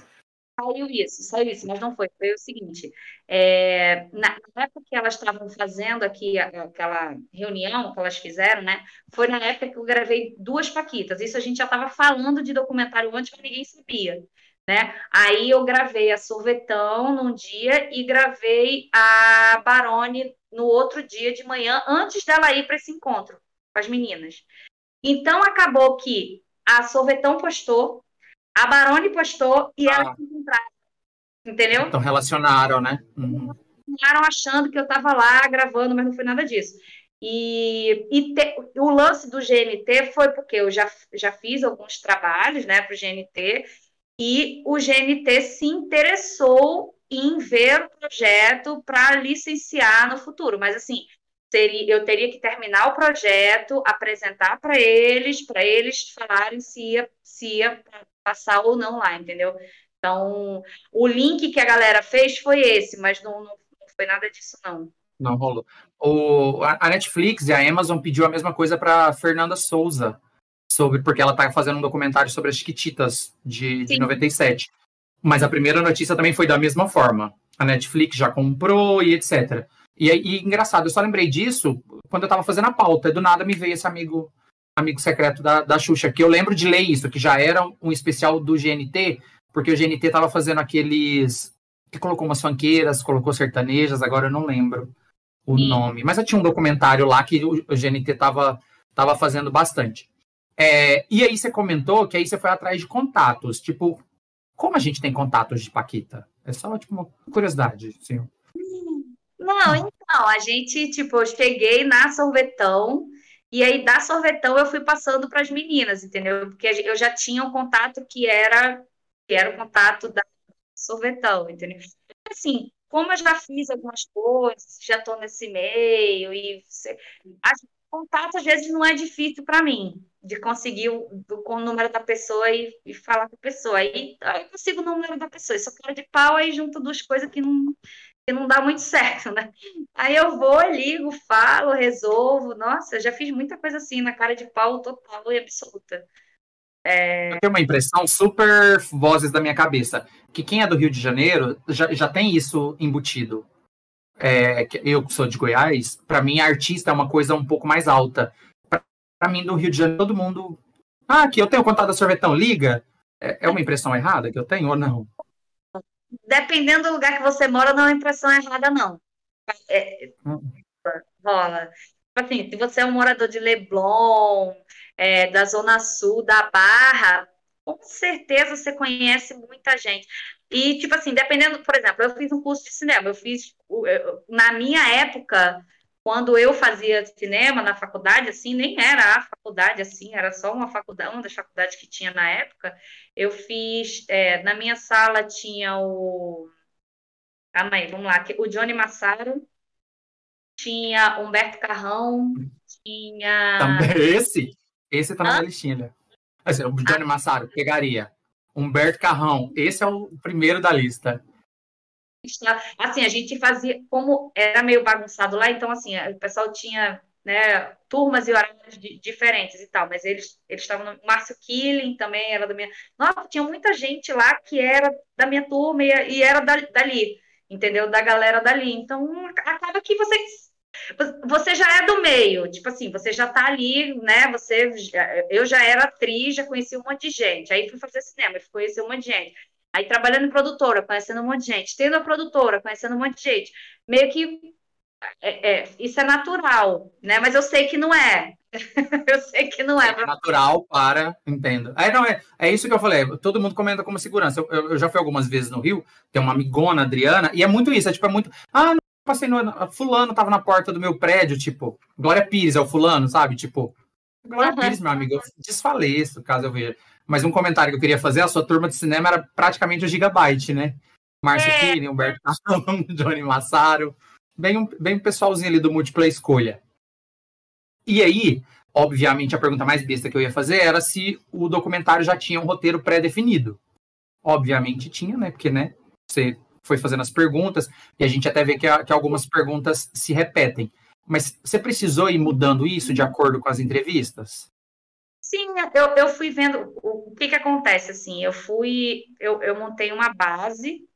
Saiu isso, saiu isso, mas não foi. Foi o seguinte: é, na, época que elas estavam fazendo aqui aquela reunião que elas fizeram, né? Foi na época que eu gravei duas Paquitas. Isso a gente já estava falando de documentário antes, mas ninguém sabia. Né? Aí eu gravei a Sorvetão num dia e gravei a Barone no outro dia de manhã, antes dela ir para esse encontro com as meninas. Então acabou que a Sorvetão postou, a Barone postou e ah. elas se encontraram. Entendeu? Então relacionaram, né? Uhum. Relacionaram achando que eu estava lá gravando, mas não foi nada disso. E, e te, o lance do GNT foi porque eu já, já fiz alguns trabalhos né, para o GNT e o GNT se interessou em ver o projeto para licenciar no futuro. Mas assim, teria, eu teria que terminar o projeto, apresentar para eles, para eles falarem se ia, se ia passar ou não lá, entendeu? Então, o link que a galera fez foi esse, mas não, não, foi nada disso, não. Não rolou. O, a Netflix e a Amazon pediu a mesma coisa para Fernanda Souza, sobre porque ela está fazendo um documentário sobre as Chiquititas de, de 97. Mas a primeira notícia também foi da mesma forma. A Netflix já comprou e etc. E, e engraçado, eu só lembrei disso quando eu tava fazendo a pauta. Do nada me veio esse amigo amigo secreto da, da Xuxa, que eu lembro de ler isso, que já era um especial do GNT, porque o GNT tava fazendo aqueles. que colocou umas fanqueiras, colocou sertanejas, agora eu não lembro o Sim. nome. Mas eu tinha um documentário lá que o, o GNT tava, tava fazendo bastante. É, e aí você comentou que aí você foi atrás de contatos. Tipo, como a gente tem contatos de Paquita? É só, tipo, uma curiosidade, assim. Não, então, a gente, tipo, eu cheguei na sorvetão, e aí da sorvetão eu fui passando para as meninas, entendeu? Porque eu já tinha um contato que era, que era o contato da sorvetão, entendeu? Assim, como eu já fiz algumas coisas, já estou nesse meio, e você, contato às vezes não é difícil para mim de conseguir o, o, número da pessoa e, e, falar com a pessoa. Aí, aí eu consigo o número da pessoa. Isso cara de pau, aí junto duas coisas que não, que não dá muito certo, né? Aí eu vou, ligo, falo, resolvo. Nossa, eu já fiz muita coisa assim, na cara de pau total e absoluta. É... Eu tenho uma impressão super vozes da minha cabeça, que quem é do Rio de Janeiro já, já tem isso embutido. É, eu que sou de Goiás, para mim artista é uma coisa um pouco mais alta. Para mim, do Rio de Janeiro, todo mundo. Ah, aqui eu tenho contato da sorvetão, liga. É, é uma impressão errada que eu tenho ou não? Dependendo do lugar que você mora, não é impressão errada, não. É, rola. Assim, se você é um morador de Leblon, é, da Zona Sul, da Barra, com certeza você conhece muita gente. E, tipo assim, dependendo, por exemplo, eu fiz um curso de cinema, eu fiz, na minha época, quando eu fazia cinema na faculdade, assim, nem era a faculdade, assim, era só uma faculdade, uma das faculdades que tinha na época, eu fiz, é, na minha sala tinha o, calma aí, vamos lá, o Johnny Massaro, tinha Humberto Carrão, tinha... Também esse? Esse tá na listinha, né? Assim, o Johnny ah. Massaro pegaria. Humberto Carrão, esse é o primeiro da lista. Assim, a gente fazia, como era meio bagunçado lá, então, assim, o pessoal tinha né, turmas e horários diferentes e tal, mas eles eles estavam no Márcio Killing também era da minha. Nossa, tinha muita gente lá que era da minha turma e, e era da, dali, entendeu? Da galera dali. Então, acaba que vocês você já é do meio, tipo assim, você já tá ali, né? Você, eu já era atriz, já conheci um monte de gente. Aí fui fazer cinema, fui conhecer um monte de gente. Aí trabalhando em produtora, conhecendo um monte de gente. Tendo a produtora, conhecendo um monte de gente. Meio que é, é, isso é natural, né? Mas eu sei que não é. eu sei que não é. É natural para, entendo. É, não, é, é isso que eu falei. Todo mundo comenta como segurança. Eu, eu, eu já fui algumas vezes no Rio, tem uma amigona, Adriana, e é muito isso. É tipo, é muito. Ah, passei no. Fulano tava na porta do meu prédio, tipo, Glória Pires é o fulano, sabe? Tipo, Glória uhum. Pires, meu amigo, eu desfaleço, caso eu veja. Mas um comentário que eu queria fazer, a sua turma de cinema era praticamente o Gigabyte, né? Márcio é. Kine, Humberto Johnny Massaro, bem um, um pessoalzinho ali do Múltipla Escolha. E aí, obviamente, a pergunta mais besta que eu ia fazer era se o documentário já tinha um roteiro pré-definido. Obviamente tinha, né? Porque, né? Você foi fazendo as perguntas, e a gente até vê que, que algumas perguntas se repetem. Mas você precisou ir mudando isso de acordo com as entrevistas? Sim, eu, eu fui vendo o, o que, que acontece, assim, eu fui, eu, eu montei uma base,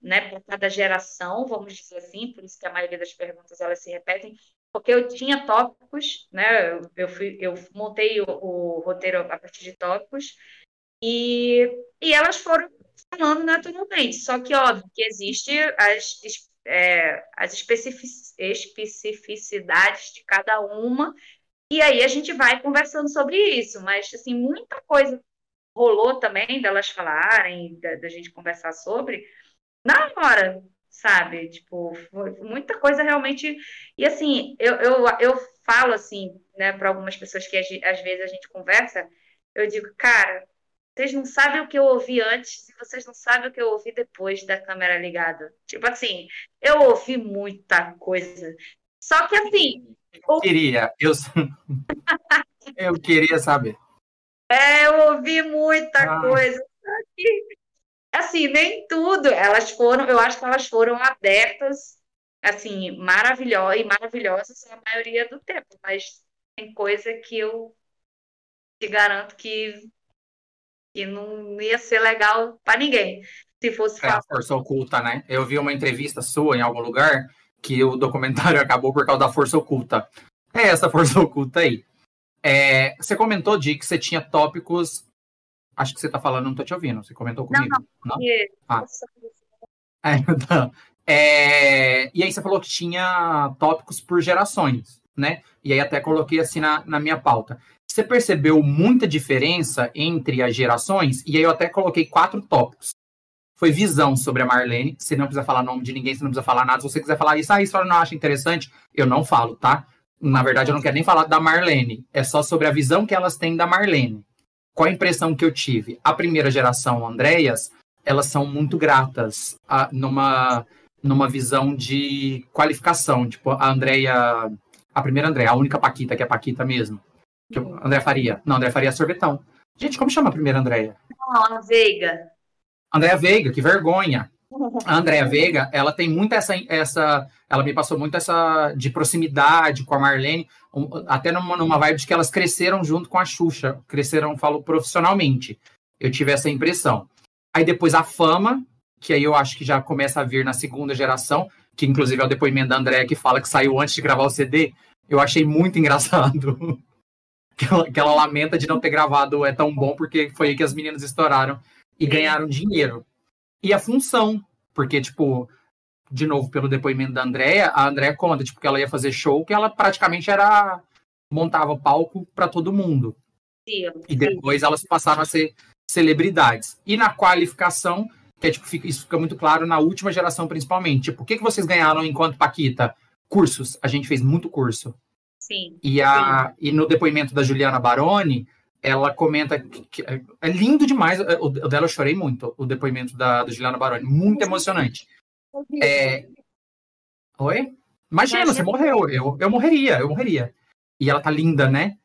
né, cada geração, vamos dizer assim, por isso que a maioria das perguntas elas se repetem, porque eu tinha tópicos, né, eu, eu, fui, eu montei o, o roteiro a partir de tópicos, e, e elas foram falando naturalmente. Só que, óbvio, que existe as, é, as especificidades de cada uma, e aí a gente vai conversando sobre isso. Mas, assim, muita coisa rolou também delas falarem, da, da gente conversar sobre, na hora, sabe? Tipo, muita coisa realmente. E assim, eu, eu, eu falo assim, né, para algumas pessoas que às vezes a gente conversa, eu digo, cara, vocês não sabem o que eu ouvi antes e vocês não sabem o que eu ouvi depois da câmera ligada. Tipo assim, eu ouvi muita coisa. Só que assim. Eu queria, eu, eu queria saber. É, eu ouvi muita ah. coisa. Assim, nem tudo. Elas foram, eu acho que elas foram abertas, assim, maravilhosas e maravilhosas a maioria do tempo, mas tem coisa que eu te garanto que que não ia ser legal para ninguém. Se fosse é a força oculta, né? Eu vi uma entrevista sua em algum lugar que o documentário acabou por causa da força oculta. É essa força oculta aí. É, você comentou, de que você tinha tópicos. Acho que você está falando, não estou te ouvindo. Você comentou comigo? Não, não. não? Ah. É, então, é, e aí você falou que tinha tópicos por gerações, né? E aí até coloquei assim na, na minha pauta. Você percebeu muita diferença entre as gerações? E aí eu até coloquei quatro tópicos. Foi visão sobre a Marlene. Você não precisa falar nome de ninguém, você não precisa falar nada. Se você quiser falar isso, ah, isso eu não acha interessante, eu não falo, tá? Na verdade, eu não quero nem falar da Marlene. É só sobre a visão que elas têm da Marlene. Qual a impressão que eu tive? A primeira geração, Andréas, elas são muito gratas a, numa, numa visão de qualificação. Tipo, a Andrea A primeira André, a única Paquita, que é Paquita mesmo. Que eu, André Faria. Não, André Faria é sorvetão. Gente, como chama a primeira Andréia? Não, a Veiga. Andréa Veiga, que vergonha. A Andréa Veiga, ela tem muito essa, essa. Ela me passou muito essa de proximidade com a Marlene, até numa, numa vibe de que elas cresceram junto com a Xuxa. Cresceram, falo, profissionalmente. Eu tive essa impressão. Aí depois a fama, que aí eu acho que já começa a vir na segunda geração, que inclusive é o depoimento da Andréa que fala que saiu antes de gravar o CD. Eu achei muito engraçado. que, ela, que ela lamenta de não ter gravado É Tão Bom, porque foi aí que as meninas estouraram e ganharam dinheiro. E a função, porque, tipo, de novo, pelo depoimento da Andrea, a Andrea conta, tipo, que ela ia fazer show, que ela praticamente era montava palco para todo mundo. Sim, e depois sim. elas passaram a ser celebridades. E na qualificação, que é, tipo, fica, isso fica muito claro na última geração, principalmente. Tipo, o que, que vocês ganharam enquanto Paquita? Cursos. A gente fez muito curso. Sim. E, a, sim. e no depoimento da Juliana Baroni, ela comenta que, é lindo demais. O, dela eu chorei muito, o depoimento da, da Juliana Baroni. Muito emocionante. É... Oi? Imagina, você morreu. Eu, eu morreria, eu morreria. E ela tá linda, né?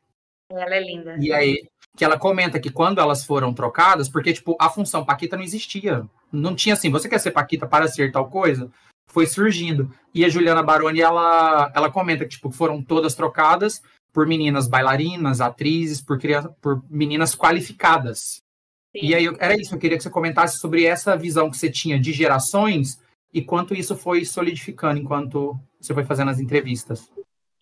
Ela é linda. E aí, que ela comenta que quando elas foram trocadas, porque, tipo, a função Paquita não existia. Não tinha assim, você quer ser Paquita para ser tal coisa? Foi surgindo. E a Juliana Baroni, ela, ela comenta que, tipo, foram todas trocadas por meninas bailarinas, atrizes, por, por meninas qualificadas. Sim. E aí era isso, eu queria que você comentasse sobre essa visão que você tinha de gerações e quanto isso foi solidificando enquanto você foi fazendo as entrevistas.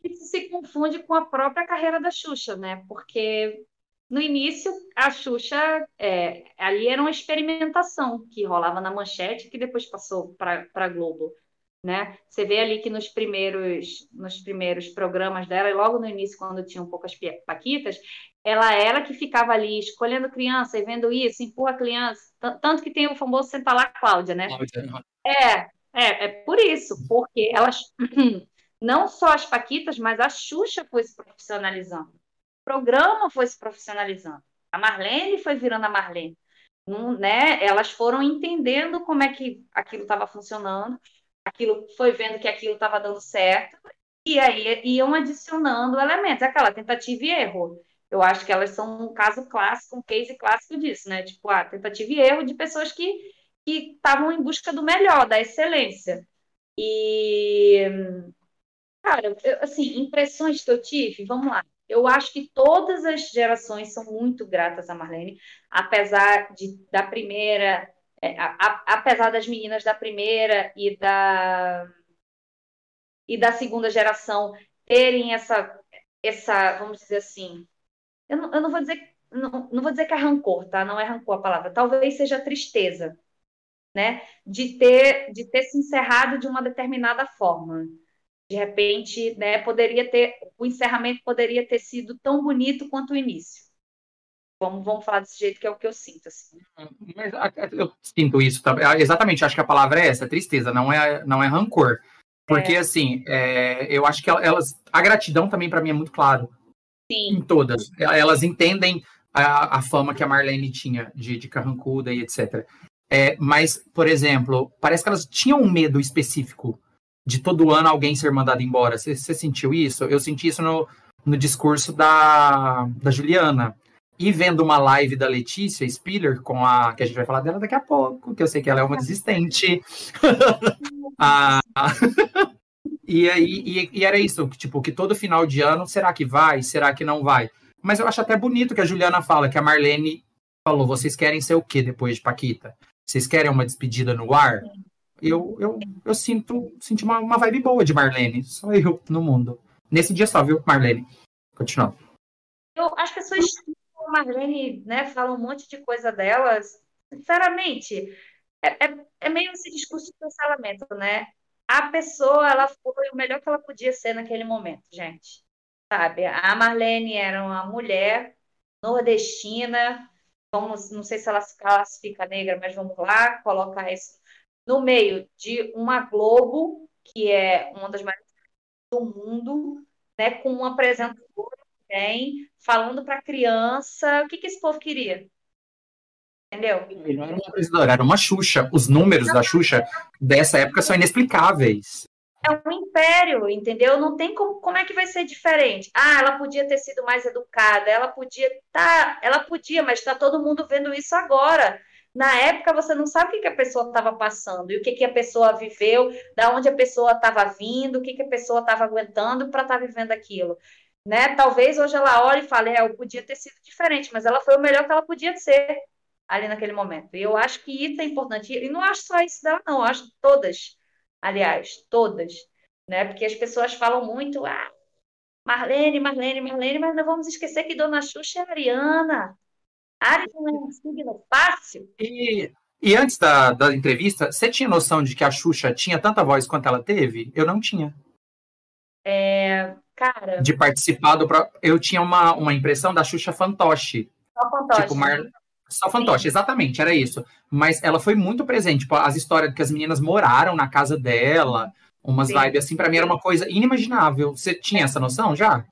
Isso se confunde com a própria carreira da Xuxa, né? Porque no início a Xuxa é, ali era uma experimentação que rolava na manchete que depois passou para a Globo né? Você vê ali que nos primeiros, nos primeiros programas dela, e logo no início, quando tinham poucas paquitas, ela era que ficava ali escolhendo criança e vendo isso, empurra a criança, tanto que tem o famoso sentar lá, Cláudia, né? É, é, é por isso, porque elas, não só as paquitas, mas a Xuxa foi se profissionalizando, o programa foi se profissionalizando, a Marlene foi virando a Marlene, né? Elas foram entendendo como é que aquilo estava funcionando, aquilo foi vendo que aquilo estava dando certo, e aí iam adicionando elementos, aquela tentativa e erro. Eu acho que elas são um caso clássico, um case clássico disso, né? Tipo, a tentativa e erro de pessoas que que estavam em busca do melhor, da excelência. E, cara, eu, assim, impressões que eu tive, vamos lá. Eu acho que todas as gerações são muito gratas a Marlene, apesar de da primeira é, a, a, apesar das meninas da primeira e da e da segunda geração terem essa essa vamos dizer assim eu não, eu não vou dizer não, não vou dizer que é rancor tá? Não é rancor a palavra. Talvez seja tristeza né? De ter de ter se encerrado de uma determinada forma. De repente né poderia ter o encerramento poderia ter sido tão bonito quanto o início Vamos, vamos falar desse jeito que é o que eu sinto. Assim. Mas eu sinto isso também. Ah, exatamente, acho que a palavra é essa, tristeza, não é, não é rancor. Porque, é. assim, é, eu acho que elas. A gratidão também, para mim, é muito claro. Sim. Em todas. Elas entendem a, a fama que a Marlene tinha de, de carrancuda e etc. É, mas, por exemplo, parece que elas tinham um medo específico de todo ano alguém ser mandado embora. Você, você sentiu isso? Eu senti isso no, no discurso da, da Juliana e vendo uma live da Letícia Spiller, com a que a gente vai falar dela daqui a pouco, que eu sei que ela é uma desistente. ah, e, e, e, era isso, tipo, que todo final de ano, será que vai? Será que não vai? Mas eu acho até bonito que a Juliana fala, que a Marlene falou, vocês querem ser o quê depois de Paquita? Vocês querem uma despedida no ar? Eu, eu, eu sinto, sinto uma, uma vibe boa de Marlene, só eu no mundo. Nesse dia só, viu, Marlene? Continuando. Eu, as pessoas a Marlene né, fala um monte de coisa delas. Sinceramente, é, é, é meio esse discurso de cancelamento, né? A pessoa, ela foi o melhor que ela podia ser naquele momento, gente. Sabe? A Marlene era uma mulher nordestina, vamos, não sei se ela se classifica negra, mas vamos lá, colocar isso no meio de uma Globo, que é uma das maiores do mundo, né, com uma apresentadora tem, falando para criança. O que, que esse povo queria? Entendeu? Ele não era uma apresentadora, era uma Xuxa. Os números da Xuxa dessa época são inexplicáveis. É um império, entendeu? Não tem como, como é que vai ser diferente. Ah, ela podia ter sido mais educada, ela podia tá, ela podia, mas está todo mundo vendo isso agora. Na época você não sabe o que, que a pessoa estava passando e o que, que a pessoa viveu, da onde a pessoa estava vindo, o que, que a pessoa estava aguentando para estar tá vivendo aquilo. Né? Talvez hoje ela olhe e fale, é, eu podia ter sido diferente, mas ela foi o melhor que ela podia ser ali naquele momento. E eu acho que isso é importante. E não acho só isso dela, não, eu acho todas aliás, todas, né? Porque as pessoas falam muito, ah, Marlene, Marlene, Marlene, mas não vamos esquecer que Dona Xuxa é Ariana. Ariana é um signo fácil. E, e antes da, da entrevista, você tinha noção de que a Xuxa tinha tanta voz quanto ela teve? Eu não tinha. É, cara. De participar do. Eu tinha uma, uma impressão da Xuxa fantoche. Só fantoche. Tipo, Mar... Só fantoche, Sim. exatamente, era isso. Mas ela foi muito presente, tipo, as histórias que as meninas moraram na casa dela, umas Sim. vibes assim, para mim era uma coisa inimaginável. Você tinha essa noção já?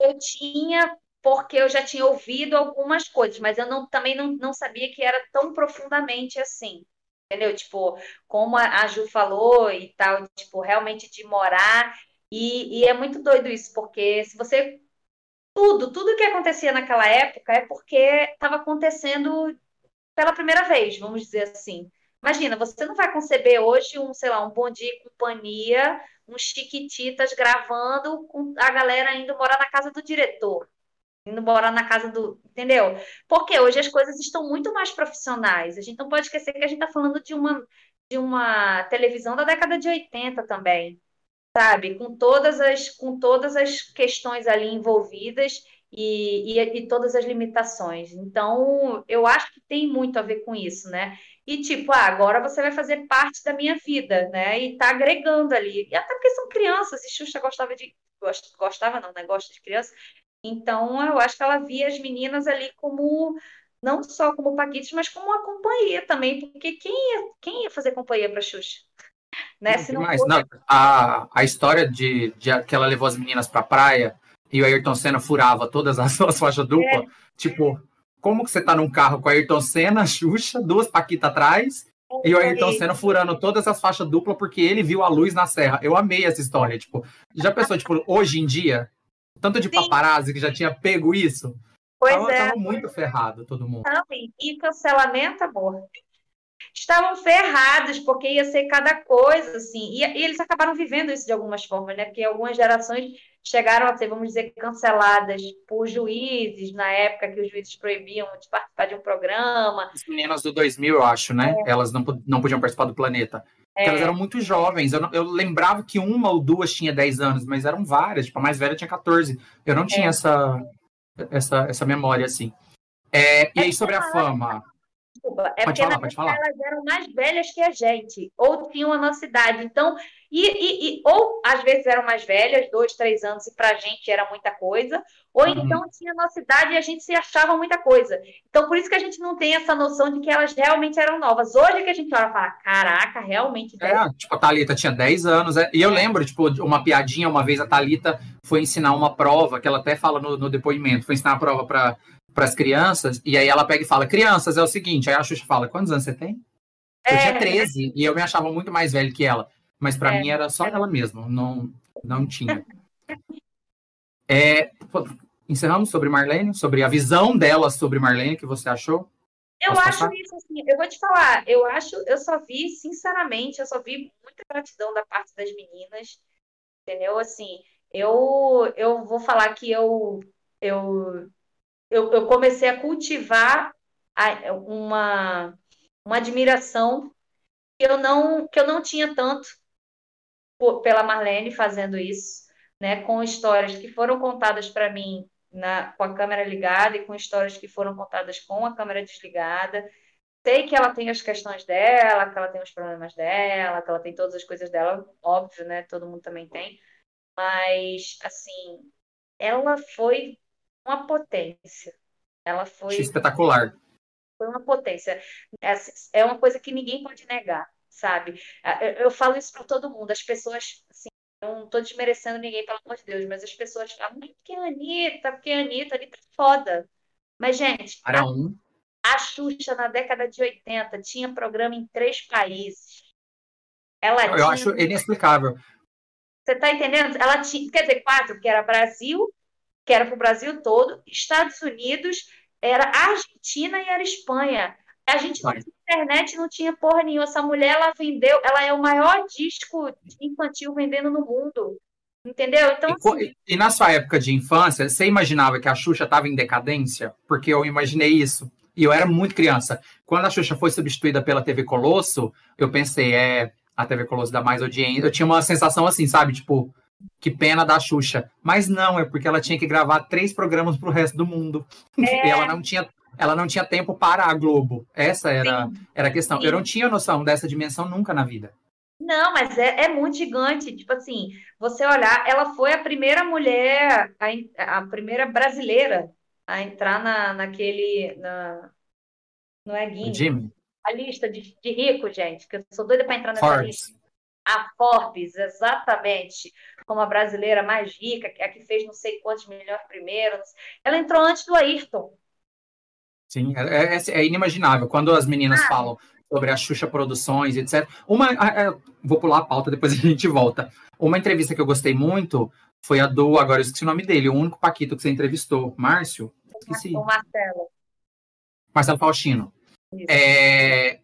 Eu tinha, porque eu já tinha ouvido algumas coisas, mas eu não, também não, não sabia que era tão profundamente assim. Entendeu? Tipo, como a, Ju falou e tal, tipo, realmente de morar. E, e é muito doido isso, porque se você tudo, tudo que acontecia naquela época é porque estava acontecendo pela primeira vez, vamos dizer assim. Imagina, você não vai conceber hoje um, sei lá, um Bom Dia e Companhia, um Chiquititas gravando com a galera indo morar na casa do diretor, indo morar na casa do. Entendeu? Porque hoje as coisas estão muito mais profissionais. A gente não pode esquecer que a gente está falando de uma, de uma televisão da década de 80 também sabe? Com todas as, com todas as questões ali envolvidas e, e, e, todas as limitações. Então, eu acho que tem muito a ver com isso, né? E tipo, ah, agora você vai fazer parte da minha vida, né? E tá agregando ali. E até porque são crianças, e Xuxa gostava de. Gostava, não, né? Gosta de criança. Então, eu acho que ela via as meninas ali como. Não só como paquites, mas como uma companhia também, porque quem ia, quem ia fazer companhia para Xuxa? Né? Se não, não, a, a história de, de que ela levou as meninas pra praia e o Ayrton Senna furava todas as suas faixas duplas, é. tipo, como que você tá num carro com o Ayrton Senna, Xuxa, duas Paquitas atrás, é. e o Ayrton Senna furando todas as faixas duplas porque ele viu a luz na serra. Eu amei essa história, tipo, já pensou, tipo, hoje em dia, tanto de Sim. paparazzi que já tinha pego isso, Pois tava, é. Tava muito ferrado todo mundo. Não, e cancelamento, amor estavam ferrados, porque ia ser cada coisa, assim, e, e, eles acabaram vivendo isso de algumas formas, né? Porque algumas gerações chegaram a ser, vamos dizer, canceladas por juízes, na época que os juízes proibiam de participar de um programa. As meninas do 2000, eu acho, né? É. Elas não, não podiam participar do Planeta. É. Elas eram muito jovens. Eu, eu, lembrava que uma ou duas tinha 10 anos, mas eram várias. Tipo, a mais velha tinha 14. Eu não tinha é. essa, essa, essa memória, assim. É, e aí, sobre a fama? Desculpa, é pode porque falar, elas eram mais velhas que a gente, ou tinham a nossa idade. Então, e, e, e, ou às vezes eram mais velhas, dois, três anos, e para a gente era muita coisa, ou uhum. então tinha a nossa idade e a gente se achava muita coisa. Então, por isso que a gente não tem essa noção de que elas realmente eram novas. Hoje é que a gente olha e fala, caraca, realmente. É, tipo, a Thalita tinha 10 anos, é, e eu lembro, tipo, uma piadinha, uma vez a Thalita foi ensinar uma prova, que ela até fala no, no depoimento, foi ensinar a prova para para as crianças, e aí ela pega e fala: Crianças, é o seguinte. Aí a Xuxa fala: Quantos anos você tem? Eu é. tinha 13 e eu me achava muito mais velho que ela, mas para é. mim era só ela mesma, não, não tinha. É, encerramos sobre Marlene, sobre a visão dela sobre Marlene, que você achou? Eu Posso acho passar? isso assim, eu vou te falar, eu acho, eu só vi, sinceramente, eu só vi muita gratidão da parte das meninas, entendeu? Assim, eu, eu vou falar que eu, eu eu, eu comecei a cultivar a, uma, uma admiração que eu não, que eu não tinha tanto por, pela Marlene fazendo isso, né, com histórias que foram contadas para mim na, com a câmera ligada e com histórias que foram contadas com a câmera desligada. Sei que ela tem as questões dela, que ela tem os problemas dela, que ela tem todas as coisas dela, óbvio, né? Todo mundo também tem. Mas, assim, ela foi uma potência. Ela foi. Espetacular. Foi uma potência. É, é uma coisa que ninguém pode negar, sabe? Eu falo isso para todo mundo. As pessoas, assim, não estou desmerecendo ninguém, pelo amor de Deus, mas as pessoas falam, porque a Anitta, porque a Anitta, a Anitta é foda. Mas, gente, a, um. a Xuxa, na década de 80, tinha programa em três países. Ela eu tinha... acho inexplicável. Você tá entendendo? Ela tinha, quer dizer, quatro, que era Brasil, que era para o Brasil todo, Estados Unidos, era Argentina e era Espanha. A gente não tinha internet, não tinha porra nenhuma. Essa mulher, ela vendeu, ela é o maior disco infantil vendendo no mundo. Entendeu? Então, e, assim... e, na sua época de infância, você imaginava que a Xuxa estava em decadência? Porque eu imaginei isso. E eu era muito criança. Quando a Xuxa foi substituída pela TV Colosso, eu pensei, é, a TV Colosso dá mais audiência. Eu tinha uma sensação assim, sabe? Tipo, que pena da Xuxa. Mas não, é porque ela tinha que gravar três programas para o resto do mundo. É. E ela não tinha ela não tinha tempo para a Globo. Essa era, era a questão. Sim. Eu não tinha noção dessa dimensão nunca na vida. Não, mas é, é muito gigante. Tipo assim, você olhar, ela foi a primeira mulher, a, a primeira brasileira a entrar na, naquele. Na, não é Guinness? Jimmy. A lista de, de rico, gente, que eu sou doida para entrar nessa Forbes. lista. A Forbes, exatamente, como a brasileira mais rica, a que fez não sei quantos milhões primeiro. Ela entrou antes do Ayrton. Sim, é, é, é inimaginável. Quando as meninas ah. falam sobre a Xuxa Produções, etc. Uma, é, vou pular a pauta, depois a gente volta. Uma entrevista que eu gostei muito foi a do, agora eu esqueci o nome dele, o único Paquito que você entrevistou, Márcio? Esqueci. O Marcelo. Marcelo Faustino. É,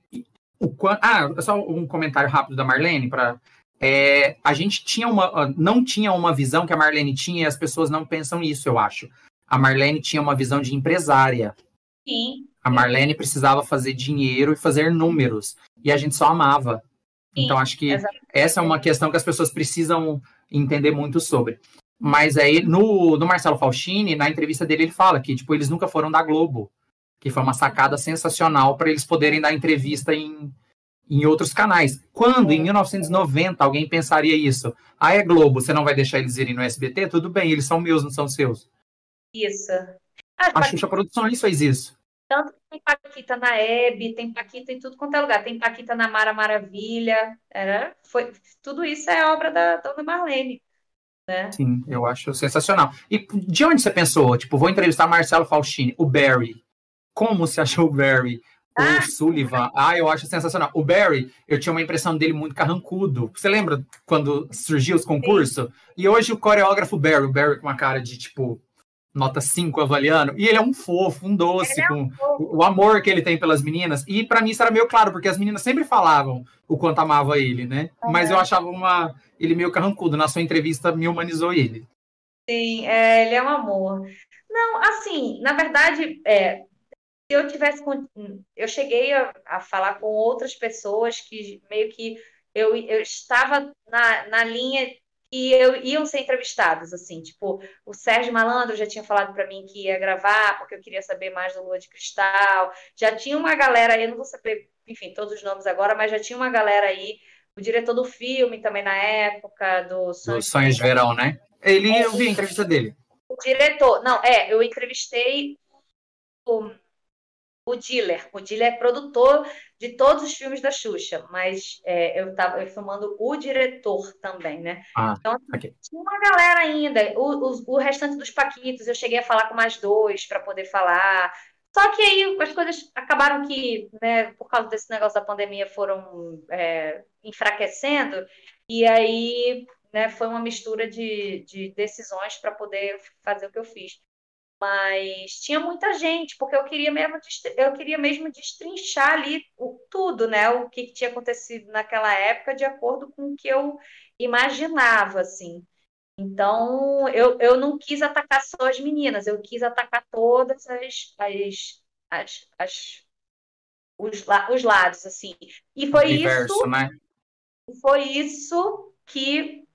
o, ah, só um comentário rápido da Marlene para é, a gente tinha uma, não tinha uma visão que a Marlene tinha e as pessoas não pensam isso, eu acho. A Marlene tinha uma visão de empresária. Sim. A Marlene precisava fazer dinheiro e fazer números. E a gente só amava. Sim, então, acho que exatamente. essa é uma questão que as pessoas precisam entender muito sobre. Mas aí, no, no Marcelo Faustini, na entrevista dele, ele fala que, tipo, eles nunca foram da Globo. Que foi uma sacada sensacional para eles poderem dar entrevista em, em outros canais. Quando, em 1990, alguém pensaria isso? Ah, é Globo, você não vai deixar eles irem no SBT? Tudo bem, eles são meus, não são seus. Isso. Ah, a Xuxa Produções fez isso. Tanto que tem Paquita na Hebe, tem Paquita em tudo quanto é lugar. Tem Paquita na Mara Maravilha. Era, foi, tudo isso é obra da Dona Marlene. Né? Sim, eu acho sensacional. E de onde você pensou? Tipo, vou entrevistar Marcelo Faustini, o Barry. Como você achou o Barry? O ah. Sullivan. Ah, eu acho sensacional. O Barry, eu tinha uma impressão dele muito carrancudo. Você lembra quando surgiu os concursos? Sim. E hoje o coreógrafo Barry, o Barry com uma cara de tipo nota 5 avaliando, e ele é um fofo, um doce, é um com o amor que ele tem pelas meninas. E para mim isso era meio claro, porque as meninas sempre falavam o quanto amava ele, né? Uhum. Mas eu achava uma ele meio carrancudo. Na sua entrevista, me humanizou ele. Sim, é, ele é um amor. Não, assim, na verdade, é, se eu tivesse. Eu cheguei a, a falar com outras pessoas que meio que eu, eu estava na, na linha e eu, iam ser entrevistados, assim, tipo, o Sérgio Malandro já tinha falado para mim que ia gravar, porque eu queria saber mais do Lua de Cristal, já tinha uma galera aí, eu não vou saber, enfim, todos os nomes agora, mas já tinha uma galera aí, o diretor do filme também na época, do Sonhos, Sonhos de Verão, né? Ele, eu vi a entrevista dele. O diretor, não, é, eu entrevistei o o Diller. O Diller é produtor de todos os filmes da Xuxa, mas é, eu estava filmando o diretor também, né? Ah, então, assim, okay. tinha uma galera ainda. O, o, o, restante dos Paquitos, eu cheguei a falar com mais dois para poder falar. Só que aí as coisas acabaram que, né, por causa desse negócio da pandemia, foram é, enfraquecendo, e aí né, foi uma mistura de, de decisões para poder fazer o que eu fiz. Mas tinha muita gente, porque eu queria mesmo, eu queria mesmo destrinchar ali o, tudo, né? O que, que tinha acontecido naquela época, de acordo com o que eu imaginava, assim. Então, eu, eu não quis atacar só as meninas, eu quis atacar todas as, as, as, as os, os lados, assim. E foi isso. Né? Foi isso que,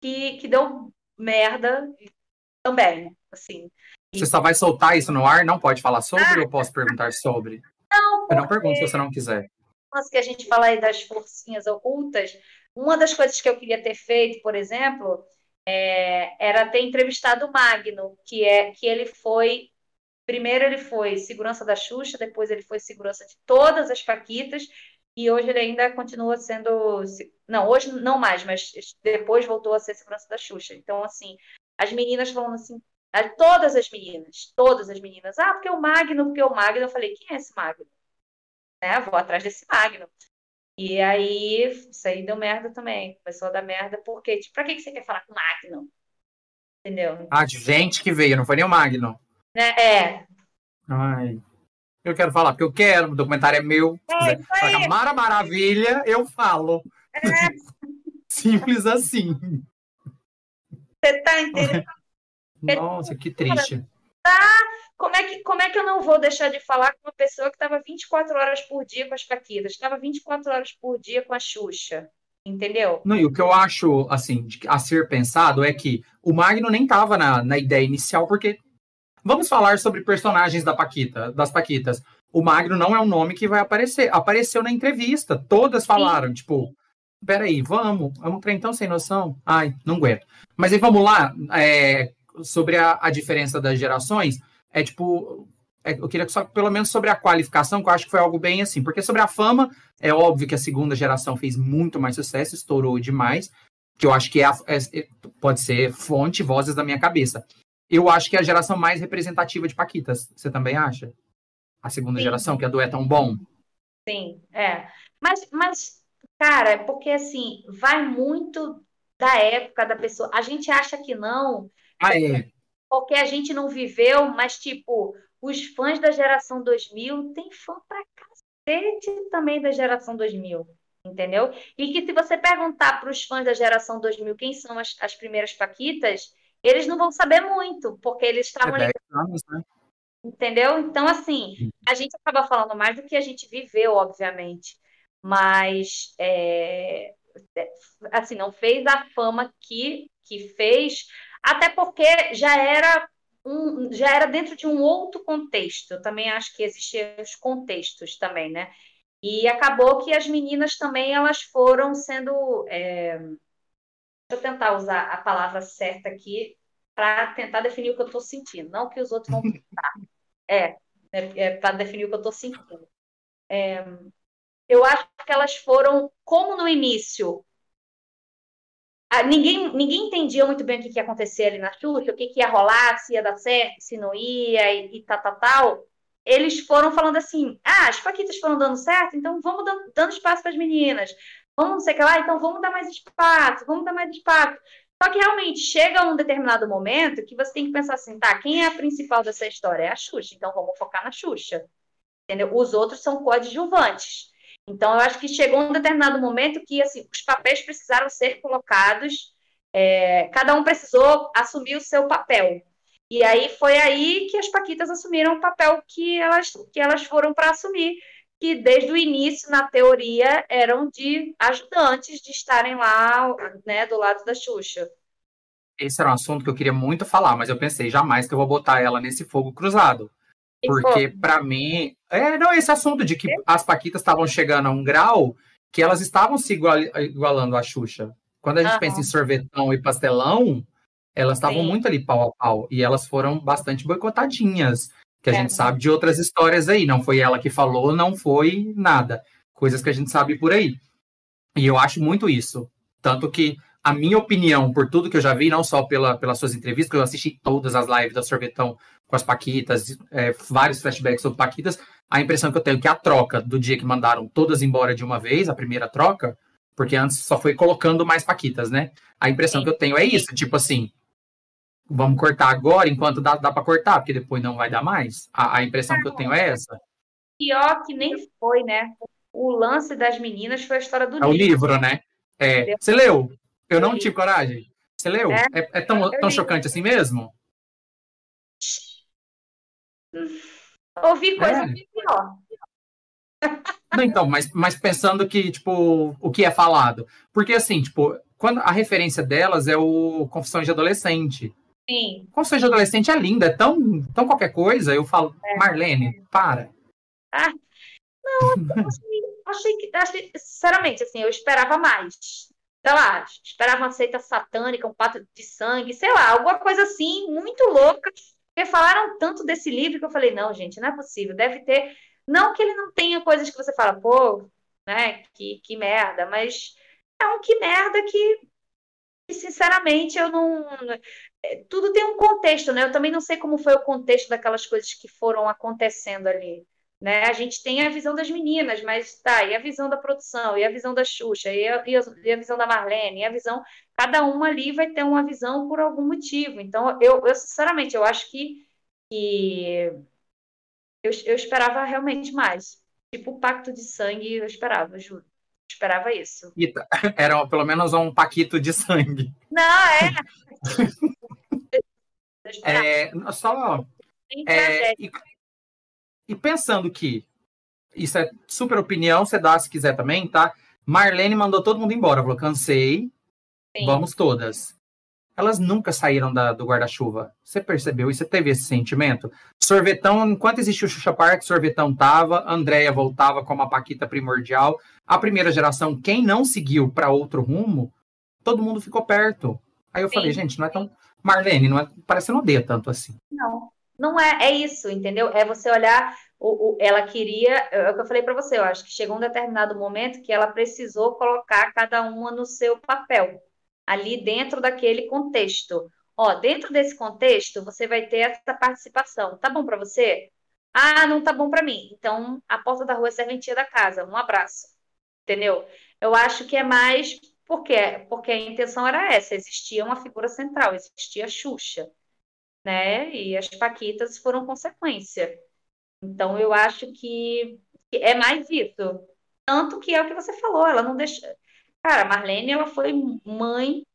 que, que deu merda também, assim. Você só vai soltar isso no ar? Não pode falar sobre ah, ou posso perguntar sobre? Não, porque... Eu não pergunto se você não quiser. Mas que a gente fala aí das forcinhas ocultas, uma das coisas que eu queria ter feito, por exemplo, é, era ter entrevistado o Magno, que é que ele foi primeiro ele foi segurança da Xuxa, depois ele foi segurança de todas as Paquitas e hoje ele ainda continua sendo não, hoje não mais, mas depois voltou a ser segurança da Xuxa. Então assim, as meninas falando assim, Todas as meninas, todas as meninas. Ah, porque o Magno, porque o Magno. Eu falei, quem é esse Magno? Né? Vou atrás desse Magno. E aí, isso aí deu merda também. Começou a dar merda, porque, tipo, pra que você quer falar com o Magno? Entendeu? Ah, de gente que veio, não foi nem o Magno. Né? É. Ai. Eu quero falar, porque eu quero, o documentário é meu. É, da Mara Maravilha, eu falo. É, Simples assim. você tá entendendo? Nossa, que triste. Como é, que, como é que eu não vou deixar de falar com uma pessoa que estava 24 horas por dia com as Paquitas, estava 24 horas por dia com a Xuxa, entendeu? Não, e o que eu acho, assim, a ser pensado é que o Magno nem estava na, na ideia inicial, porque vamos falar sobre personagens da Paquita, das Paquitas. O Magno não é um nome que vai aparecer. Apareceu na entrevista. Todas falaram, tipo, peraí, vamos, é um trem tão sem noção. Ai, não aguento. Mas aí vamos lá, é, sobre a, a diferença das gerações, é tipo. é, eu queria que só pelo menos sobre a qualificação, que eu acho que foi algo bem assim, porque sobre a fama, é óbvio que a segunda geração fez muito mais sucesso, estourou demais, que eu acho que é, a- é- é- pode ser fonte, vozes da minha cabeça. Eu acho que é a geração mais representativa de Paquitas. Você também acha? A segunda Sim. geração, que a do é tão bom? Sim, é. Mas, mas, cara, é porque assim, vai muito da época da pessoa. A gente acha que não, Ah, é. porque a gente não viveu, mas, tipo, os fãs da geração 2000 tem fã pra cacete também da geração 2000, entendeu? E que se você perguntar para os fãs da geração 2000 quem são as, as primeiras Paquitas, eles não vão saber muito, porque eles É estavam 10 anos, né? Entendeu? Então, assim, a gente acaba falando mais do que a gente viveu, obviamente, mas, é, é, assim, não fez a fama que, que fez, até porque já era, um, já era dentro de um outro contexto. Eu também acho que existem os contextos também, né? E acabou que as meninas também, elas foram sendo... é, Deixa eu tentar usar a palavra certa aqui para tentar definir o que eu estou sentindo, não que os outros vão é, é, é para definir o que eu estou sentindo. É, eu acho que elas foram, como no início, a- ninguém, ninguém entendia muito bem o que, que ia acontecer ali na Xuxa, o que, que ia rolar, se ia dar certo, se não ia, e, e tal, tal, tal. Eles foram falando assim: ah, as Paquitas foram dando certo, então vamos dando, dando espaço para as meninas. Vamos não sei o que lá, então vamos dar mais espaço, vamos dar mais espaço. Só que realmente chega um determinado momento que você tem que pensar assim, tá, quem é a principal dessa história? É a Xuxa, então vamos focar na Xuxa. Entendeu? Os outros são coadjuvantes. Então eu acho que chegou um determinado momento que assim, os papéis precisaram ser colocados, é, cada um precisou assumir o seu papel. E aí foi aí que as Paquitas assumiram o papel que elas, que elas foram para assumir, que desde o início, na teoria, eram de ajudantes de estarem lá, né, do lado da Xuxa. Esse era um assunto que eu queria muito falar, mas eu pensei jamais que eu vou botar ela nesse fogo cruzado. Porque, pra mim, é, não, esse assunto de que as Paquitas estavam chegando a um grau que elas estavam se igual- igualando à Xuxa. Quando a gente Aham. pensa em sorvetão e pastelão, elas estavam muito ali pau a pau. E elas foram bastante boicotadinhas. Que a É. gente sabe de outras histórias aí. Não foi ela que falou, não foi nada. Coisas que a gente sabe por aí. E eu acho muito isso. Tanto que a minha opinião, por tudo que eu já vi, não só pela, pelas suas entrevistas, que eu assisti todas as lives da Sorvetão com as Paquitas, é, vários flashbacks sobre Paquitas, a impressão que eu tenho é que a troca do dia que mandaram todas embora de uma vez, a primeira troca, porque antes só foi colocando mais Paquitas, né? A impressão Sim. que eu tenho é isso, tipo assim, vamos cortar agora enquanto dá, dá para cortar, porque depois não vai dar mais. A, a impressão que eu tenho é essa. Pior que nem foi, né? O lance das meninas foi a história do É o livro. livro, né? É, você leu? Eu não tive coragem. Você leu? É, É, é tão, tão chocante assim mesmo? Ouvi coisa É. pior. Não, então, mas, mas pensando que, tipo, o que é falado. Porque, assim, tipo, quando a referência delas é o Confissões de Adolescente. Sim. Confissões de Adolescente é linda, é tão, tão qualquer coisa. Eu falo, É. Marlene, para. Achei que, achei, sinceramente, assim, eu esperava mais. Sei lá, esperava uma seita satânica, um pato de sangue, sei lá, alguma coisa assim, muito louca. Porque falaram tanto desse livro que eu falei, não, gente, não é possível, deve ter. Não que ele não tenha coisas que você fala, pô, né, que, que merda, mas é um que merda que, sinceramente, eu não. é, Tudo tem um contexto, né? Eu também não sei como foi o contexto daquelas coisas que foram acontecendo ali. Né? A gente tem a visão das meninas, mas tá, e a visão da produção, e a visão da Xuxa, e a, e a, e a visão da Marlene, e a visão. Cada uma ali vai ter uma visão por algum motivo. Então, eu, eu sinceramente, eu acho que, que eu, eu esperava realmente mais. Tipo, o pacto de sangue, eu esperava, juro. Eu esperava isso. Era pelo menos um paquito de sangue. Não, é. é só. É, e, e pensando que isso é super opinião, você dá se quiser também, tá? Marlene mandou todo mundo embora, falou: cansei, Sim. vamos todas. Elas nunca saíram da, do guarda-chuva. Você percebeu? E você teve esse sentimento? Sorvetão, enquanto existiu o Xuxa Park, Sorvetão tava, Andréia voltava como a Paquita primordial. A primeira geração, quem não seguiu para outro rumo, todo mundo ficou perto. Aí eu Sim. falei, gente, não é tão. Marlene, não é... parece que não odeia tanto assim. Não, não é, é isso, entendeu? É você olhar, o, o ela queria, é o que eu falei para você, eu acho que chegou um determinado momento que ela precisou colocar cada uma no seu papel, ali dentro daquele contexto. Ó, dentro desse contexto, você vai ter essa participação. Tá bom para você? Ah, não tá bom para mim. Então, a porta da rua é serventia da casa. Um abraço. Entendeu? Eu acho que é mais porque porque a intenção era essa, existia uma figura central, existia a Xuxa né? E as paquitas foram consequência. Então eu acho que é mais isso. Tanto que é o que você falou, ela não deixa. Cara, a Marlene ela foi mãe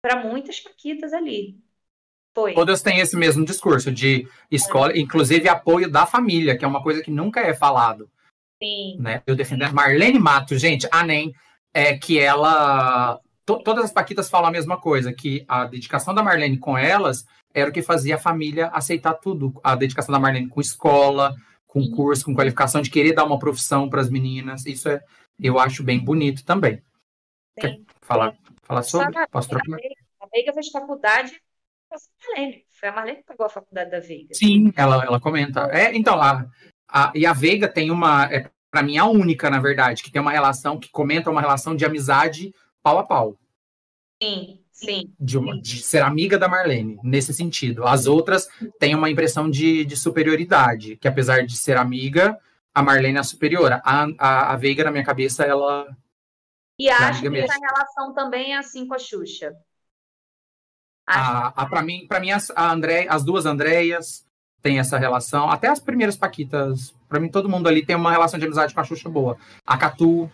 para muitas paquitas ali. Foi. Todas têm esse mesmo discurso de escola, é. inclusive apoio da família, que é uma coisa que nunca é falado. Sim. Né? Eu defendo a Marlene Matos, gente, a NEM, é que ela. To, todas as Paquitas falam a mesma coisa, que a dedicação da Marlene com elas era o que fazia a família aceitar tudo. A dedicação da Marlene com escola, com curso, com qualificação, de querer dar uma profissão para as meninas. Isso é, eu acho bem bonito também. Sim. Quer falar, falar sobre? A, Posso trocar? A Veiga fez faculdade a Marlene. Foi a Marlene que pegou a faculdade da Veiga. Sim, ela, ela comenta. É, então, a, a, e a Veiga tem uma, é, para mim, a única, na verdade, que tem uma relação, que comenta uma relação de amizade pau a pau. Sim, Sim. De, uma, de, ser amiga da Marlene, nesse sentido. As outras têm uma impressão de, de superioridade, que apesar de ser amiga, a Marlene é superior. A, a, a Veiga, na minha cabeça, ela. E é acho que mesmo. essa relação também é assim com a Xuxa. A, a, para mim, para mim as, a André, as duas Andréias têm essa relação. Até as primeiras Paquitas, para mim, todo mundo ali tem uma relação de amizade com a Xuxa boa. A Catu.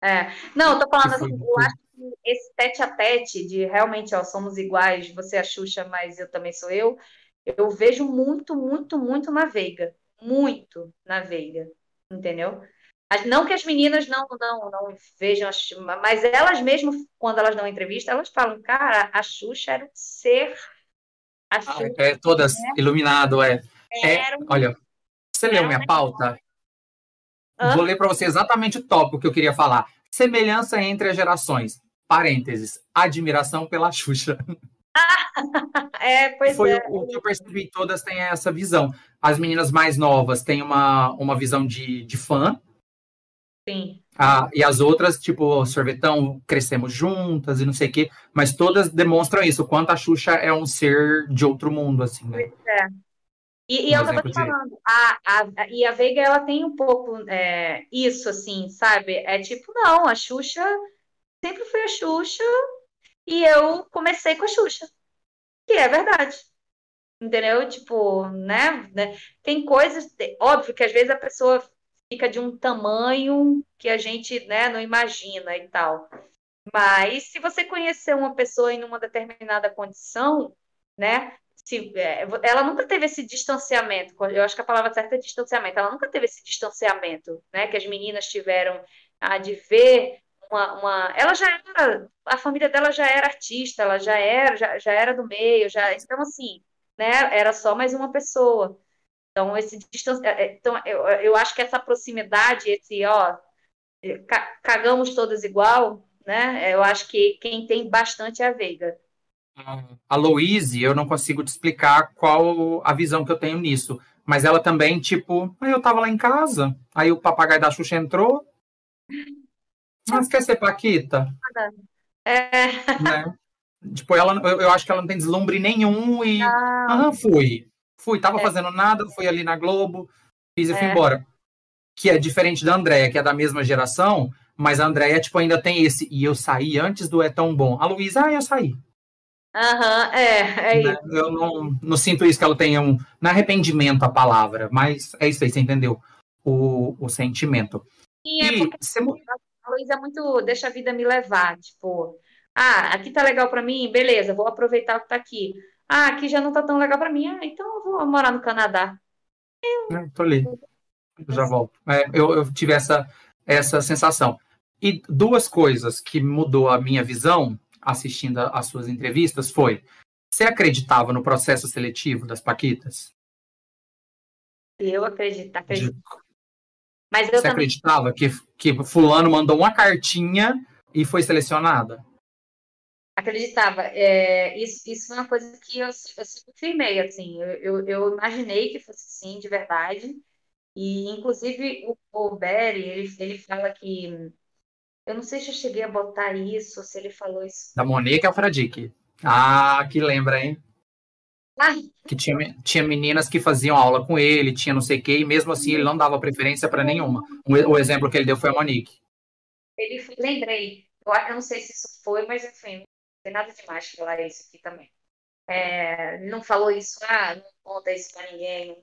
É. Não, eu tô falando assim, eu acho esse tete a tete de realmente, ó, somos iguais, você é a Xuxa, mas eu também sou eu, eu vejo muito, muito, muito na Veiga. Muito na Veiga, entendeu? Não que as meninas não, não, não vejam, mas elas mesmas, quando elas dão entrevista, elas falam, cara, a Xuxa era um ser. A ah, Xuxa, é, todas né? iluminado, é. é um... Olha, você leu minha pauta? Hã? Vou ler para você exatamente o tópico que eu queria falar. Semelhança entre as gerações parênteses, admiração pela Xuxa. é, pois Foi é. o, que eu percebi, todas têm essa visão. As meninas mais novas têm uma, uma visão de, de fã. Sim. Ah, e as outras, tipo, sorvetão, crescemos juntas e não sei o quê, mas todas demonstram isso, o quanto a Xuxa é um ser de outro mundo, assim, né? Pois é. E, e que eu tô te falando, a, a, e a Veiga, ela tem um pouco é, isso, assim, sabe? É tipo, não, a Xuxa sempre fui a Xuxa e eu comecei com a Xuxa. Que é verdade. Entendeu? Tipo, né? né? Tem coisas, óbvio que às vezes a pessoa fica de um tamanho que a gente né, não imagina e tal. Mas se você conhecer uma pessoa em uma determinada condição, né? Se, é, ela nunca teve esse distanciamento. Eu acho que a palavra certa é distanciamento. Ela nunca teve esse distanciamento, né? Que as meninas tiveram a de ver uma, uma, ela já era, a família dela já era artista, ela já era, já, já era do meio, já, então assim, né, era só mais uma pessoa. Então esse distância, é, é, então eu, eu acho que essa proximidade, esse ó, cagamos todas igual, né? Eu acho que quem tem bastante é a Veiga. A Louise, eu não consigo te explicar qual a visão que eu tenho nisso. Mas ela também, tipo, eu tava lá em casa, aí o papagaio da Xuxa entrou, mas quer ser Paquita? É. Né? Tipo, ela, eu, eu, acho que ela não tem deslumbre nenhum e. Ah, fui. Fui, tava é. fazendo nada, fui ali na Globo. fiz e fui é. embora. Que é diferente da Andréia, que é da mesma geração, mas a Andréia, tipo, ainda tem esse. E eu saí antes do É Tão Bom. A Luísa, ah, eu saí. Aham, uhum, é, é né? isso. Eu não, não sinto isso que ela tenha um. Não é arrependimento a palavra, mas é isso aí, você entendeu? O, o sentimento. É e você... a Luísa é muito. Deixa a vida me levar. Tipo, ah, aqui tá legal para mim, beleza, vou aproveitar o que tá aqui. Ah, aqui já não tá tão legal para mim, ah, então eu vou morar no Canadá. Eu... É, tô ali. Eu já volto. É, eu, eu tive essa, essa sensação. E duas coisas que mudou a minha visão assistindo às suas entrevistas foi: você acreditava no processo seletivo das Paquitas? Eu acredito, acredito. Mas eu você também... acreditava que, que fulano mandou uma cartinha e foi selecionada? Acreditava. É, isso, isso foi uma coisa que eu, eu sempre firmei, assim. Eu, eu, eu, imaginei que fosse sim, de verdade. E, inclusive, o, Berry, ele, ele fala que eu não sei se eu cheguei a botar isso, se ele falou isso. Da Monique Alfradique. Ah, que lembra, hein? Que tinha, tinha meninas que faziam aula com ele, tinha não sei o quê, e mesmo assim ele não dava preferência para nenhuma. O, o, exemplo que ele deu foi a Monique. Ele, lembrei. Eu, eu, não sei se isso foi, mas enfim, não tem nada demais falar isso aqui também. É, não falou isso, ah, não conta isso para ninguém, não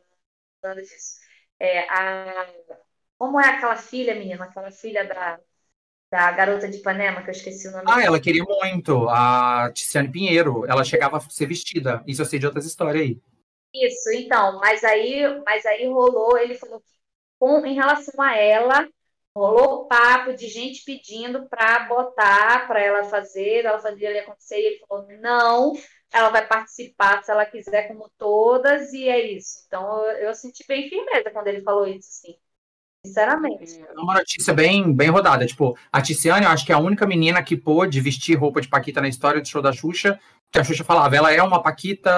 nada disso. É, a, como é aquela filha, menina, aquela filha da, da garota de Ipanema, que eu esqueci o nome. Ah, ela queria muito, a Tiziane Pinheiro. Ela chegava a ser vestida. Isso eu sei de outras histórias aí. Isso, então, mas aí, mas aí rolou, ele falou que com, em relação a ela, rolou papo de gente pedindo para botar, para ela fazer, ela fazer ali acontecer, e ele falou, não, ela vai participar se ela quiser, como todas, e é isso. Então, eu, eu senti bem firmeza quando ele falou isso, assim. Sinceramente. É uma notícia bem, bem rodada. Tipo, a Tiziane, eu acho que é a única menina que pôde vestir roupa de Paquita na história do show da Xuxa, que a Xuxa falava, ela é uma Paquita,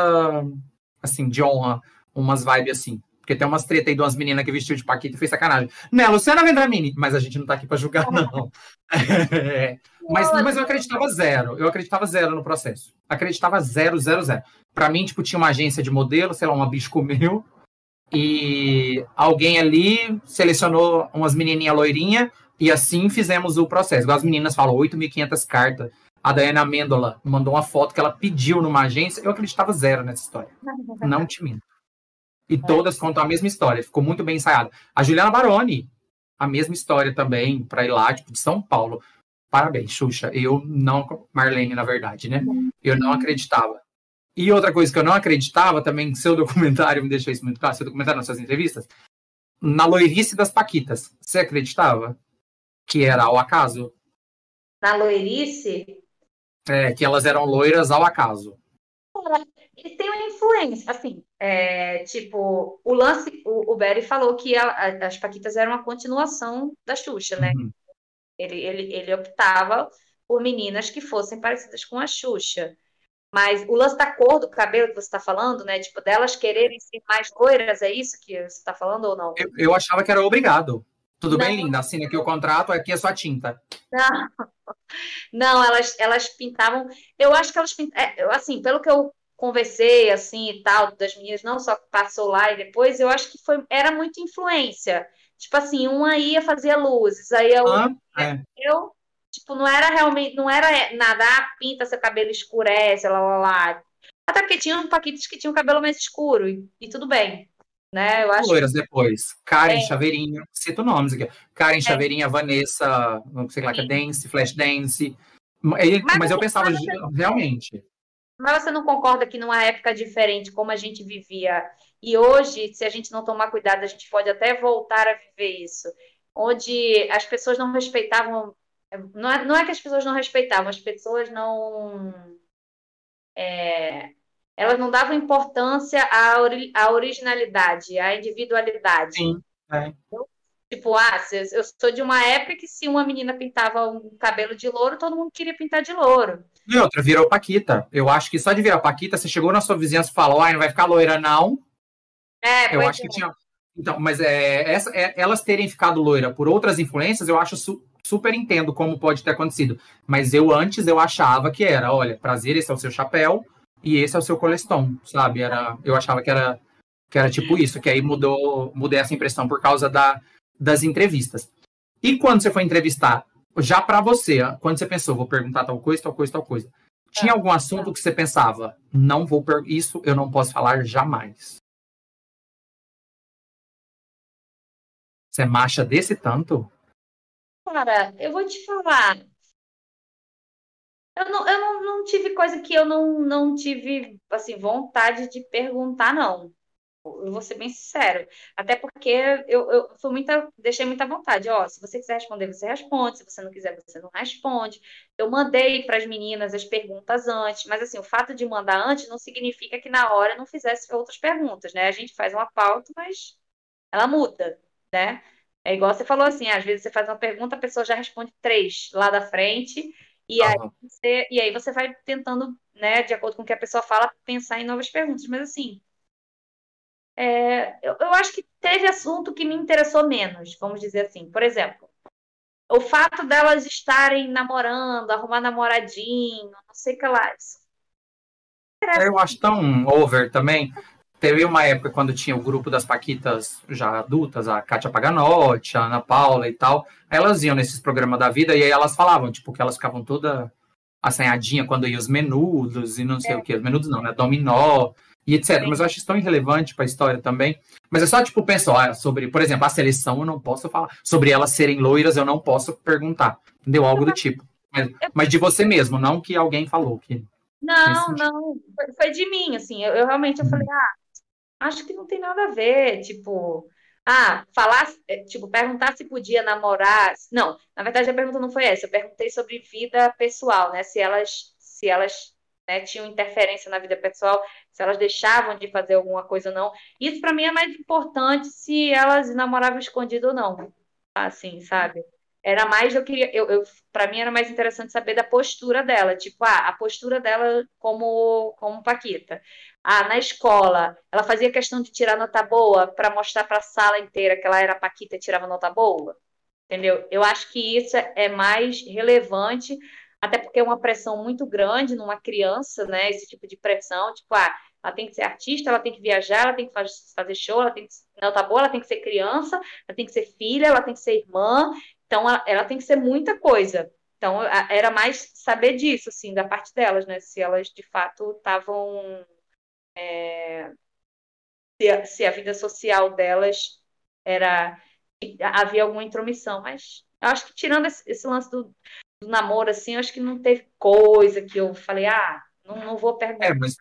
assim, de honra, umas vibes assim. Porque tem umas treta aí de umas meninas que vestiu de Paquita e fez sacanagem. Né, Luciana Vendramini, mas a gente não tá aqui pra julgar, não. é. mas, mas eu acreditava zero. Eu acreditava zero no processo. Acreditava zero, zero, zero. Pra mim, tipo, tinha uma agência de modelo, sei lá, uma bicho comeu e alguém ali selecionou umas menininhas loirinhas e assim fizemos o processo. As meninas falam, 8.500 cartas. A Dayana Mendola mandou uma foto que ela pediu numa agência. Eu acreditava zero nessa história. Não te minto. E todas contam a mesma história. Ficou muito bem ensaiada. A Juliana Baroni, a mesma história também, para ir lá, tipo, de São Paulo. Parabéns, Xuxa. Eu não. Marlene, na verdade, né? Eu não acreditava. E outra coisa que eu não acreditava também, seu documentário me deixou isso muito claro, seu documentário nas suas entrevistas, na loirice das Paquitas. Você acreditava que era ao acaso? Na loirice? É, que elas eram loiras ao acaso. Ele tem uma influência, assim, é, tipo, o lance, o, o Berry falou que a, a, as Paquitas eram uma continuação da Xuxa, né? Uhum. Ele, ele, ele optava por meninas que fossem parecidas com a Xuxa. Mas o lance da cor do cabelo que você está falando, né? Tipo, delas quererem ser mais loiras, é isso que você está falando ou não? Eu, eu, achava que era obrigado. Tudo não. bem, linda? Assina aqui o contrato, aqui é sua tinta. Não, não elas, elas pintavam. Eu acho que elas pintavam. É, assim, pelo que eu conversei, assim e tal, das meninas, não só passou lá e depois, eu acho que foi, era muita influência. Tipo assim, uma ia fazer luzes, aí a outra. Ah, é. Eu Tipo, não era realmente, não era nada, ah, pinta seu cabelo escurece, lá, lá, lá. Até porque tinham paquitos que tinham cabelo mais escuro, e, e tudo bem. Né? Eu acho Loiras depois. Karen é. Chaveirinha, cito nomes aqui. Karen é. Chaveirinha, Vanessa, não sei lá, que é Dance, Flash Dance. Mas, mas eu pensava mas você, realmente. Mas você não concorda que numa época diferente, como a gente vivia, e hoje, se a gente não tomar cuidado, a gente pode até voltar a viver isso, onde as pessoas não respeitavam não é, não é que as pessoas não respeitavam, as pessoas não. É, elas não davam importância à, ori, à originalidade, à individualidade. Sim. É. Tipo, ah, eu sou de uma época que se uma menina pintava um cabelo de louro, todo mundo queria pintar de louro. E outra, virou Paquita. Eu acho que só de virar Paquita, você chegou na sua vizinhança e falou, ai, não vai ficar loira, não. É, eu acho é. que tinha. Então, mas é, essa, é, elas terem ficado loira por outras influências, eu acho su super entendo como pode ter acontecido. Mas eu antes eu achava que era, olha, prazer, esse é o seu chapéu e esse é o seu colestom, sabe? Era, eu achava que era Que era tipo isso, que aí mudou, mudei essa impressão por causa da, das entrevistas. E quando você foi entrevistar, já para você, quando você pensou, vou perguntar tal coisa, tal coisa, tal coisa, tinha algum assunto que você pensava, não vou per... isso eu não posso falar jamais? Você macha desse tanto? Cara, eu vou te falar. Eu não, eu não, não tive coisa que eu não, não tive assim, vontade de perguntar, não. Eu vou ser bem sincero. Até porque eu, eu muita, deixei muita vontade. Ó, se você quiser responder, você responde. Se você não quiser, você não responde. Eu mandei para as meninas as perguntas antes, mas assim, o fato de mandar antes não significa que na hora não fizesse outras perguntas, né? A gente faz uma pauta, mas ela muda, né? É igual você falou assim, às vezes você faz uma pergunta, a pessoa já responde três lá da frente, e, uhum. aí, você, e aí você vai tentando, né, de acordo com o que a pessoa fala, pensar em novas perguntas. Mas assim, é, eu, eu acho que teve assunto que me interessou menos, vamos dizer assim. Por exemplo, o fato delas estarem namorando, arrumar namoradinho, não sei o que lá. Isso. Eu acho tão over também. Teve uma época quando tinha o grupo das Paquitas já adultas, a Kátia Paganotti, a Ana Paula e tal. Elas iam nesses programas da vida e aí elas falavam, tipo, que elas ficavam toda assanhadinha quando iam os menudos e não sei é. o que. Os menudos não, né? Dominó e etc. Sim. Mas eu acho isso tão irrelevante para a história também. Mas é só, tipo, pensar sobre, por exemplo, a seleção eu não posso falar. Sobre elas serem loiras eu não posso perguntar. Entendeu? Algo do tipo. Mas, mas de você mesmo, não que alguém falou que. Não, não. Foi, de mim, assim. Eu, eu realmente eu falei, ah, acho que não tem nada a ver, tipo, ah, falar, é, tipo, perguntar se podia namorar. Não, na verdade a pergunta não foi essa. Eu perguntei sobre vida pessoal, né? Se elas, se elas né, tinham interferência na vida pessoal, se elas deixavam de fazer alguma coisa ou não. Isso para mim é mais importante se elas namoravam escondido ou não. Assim, sabe? Era mais, eu queria, eu, eu para mim era mais interessante saber da postura dela, tipo, ah, a postura dela como como Paquita. Ah, na escola, ela fazia questão de tirar nota boa para mostrar para a sala inteira que ela era Paquita e tirava nota boa. Entendeu? Eu acho que isso é mais relevante, até porque é uma pressão muito grande numa criança, né? Esse tipo de pressão, tipo, ah, ela tem que ser artista, ela tem que viajar, ela tem que fazer show, ela tem que nota boa, ela tem que ser criança, ela tem que ser filha, ela tem que ser irmã, então ela, ela tem que ser muita coisa. Então era mais saber disso, assim, da parte delas, né? Se elas de fato estavam é, se, a, se, a, vida social delas era havia alguma intromissão, mas eu acho que tirando esse, esse lance do, do, namoro assim, eu acho que não teve coisa que eu falei, ah, não, não vou perguntar. É, mas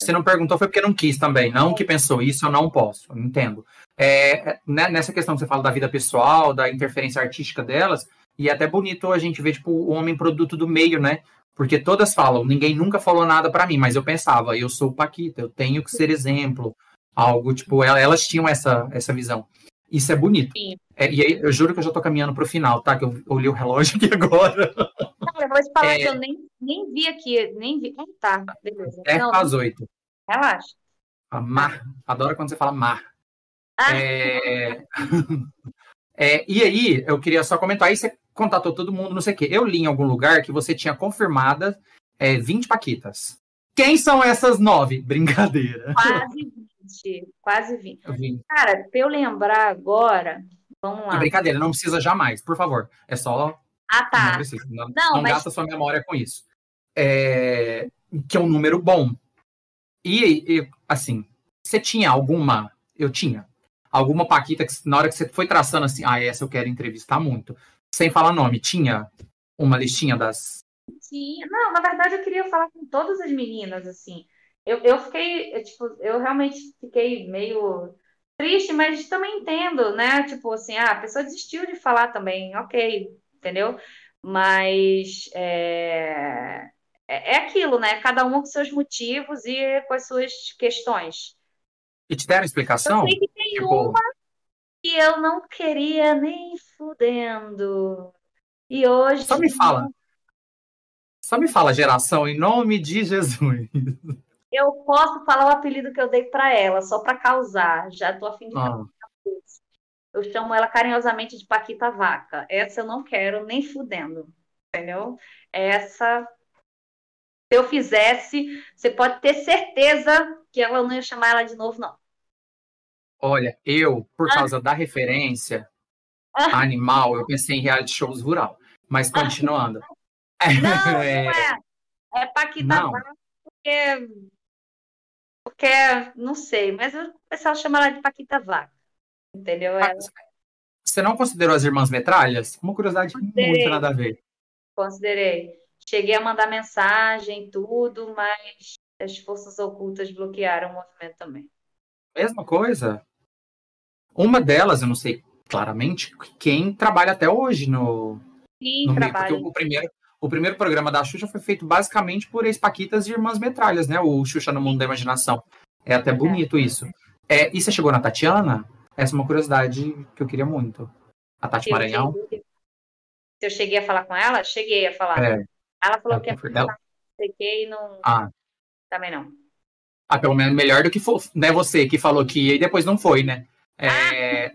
você não perguntou foi porque não quis também, não que pensou isso eu não posso, entendo. É, né, nessa questão que você fala da vida pessoal, da interferência artística delas, e é até bonito a gente ver tipo o homem produto do meio, né? Porque todas falam, ninguém nunca falou nada para mim, mas eu pensava, eu sou Paquita, eu tenho que ser exemplo. Algo, tipo, elas tinham essa, essa visão. Isso é bonito. É, e aí, eu juro que eu já tô caminhando pro final, tá? Que eu olhei o relógio aqui agora. Cara, eu vou te falar é... que eu nem, nem vi aqui, nem vi. Ah, tá, beleza. É Não, às oito. Relaxa. A mar. Adoro quando você fala mar. Ah. É... é... e aí, eu queria só comentar. Aí você contatou todo mundo, não sei o quê. Eu li em algum lugar que você tinha confirmada é, 20 paquitas. Quem são essas nove? Brincadeira. Quase 20. Quase 20. 20. Cara, pra eu lembrar agora, vamos lá. É brincadeira, não precisa jamais, por favor. É só. Ah, tá. Não precisa. Não, não, não mas... gasta sua memória com isso. É... Que é um número bom. E, e, assim, você tinha alguma. Eu tinha. Alguma Paquita que na hora que você foi traçando assim, ah, essa eu quero entrevistar muito sem falar nome, tinha uma listinha das. Tinha. Não, na verdade eu queria falar com todas as meninas, assim. Eu, eu fiquei, eu, tipo, eu realmente fiquei meio triste, mas também entendo, né? Tipo assim, ah, a pessoa desistiu de falar também, ok, entendeu? Mas é, é, é aquilo, né? Cada um com seus motivos e com as suas questões. E te deram explicação? Eu sei que tem tipo... uma que eu não queria nem fudendo. E hoje. Só me fala. Só me fala, geração, em nome de Jesus. Eu posso falar o apelido que eu dei para ela, só para causar. Já tô afim de. Ah. Eu chamo ela carinhosamente de Paquita Vaca. Essa eu não quero nem fudendo. Entendeu? Essa. Se eu fizesse, você pode ter certeza que ela não ia chamar ela de novo, não. Olha, eu, por Ah. causa da referência Ah. animal, eu pensei em reality shows rural. Mas continuando. Não, não É, é. É Paquita Não. Vaca, porque. Porque, não sei, mas o pessoal chama ela de Paquita Vaca. Entendeu? Ah, Você não considerou as irmãs metralhas? Uma curiosidade Considerei. muito nada a ver. considerei. Cheguei a mandar mensagem, tudo, mas as forças ocultas bloquearam o movimento também. Mesma coisa. Uma delas, eu não sei claramente, quem trabalha até hoje no, Sim, no meio, porque o, o primeiro, o primeiro programa da Xuxa foi feito basicamente por ex-paquitas e irmãs metralhas, né? O Xuxa no Mundo da Imaginação. É até bonito isso. É, e você chegou na Tatiana? Essa é uma curiosidade que eu queria muito. A Tati Eu Maranhão. cheguei- Se eu cheguei a falar com ela, cheguei a falar. É, Ela falou que é confirmou. não sei o que e não. Ah. Também não. ah, pelo menos melhor do que for, né, você que falou que ia e depois não foi, né? É,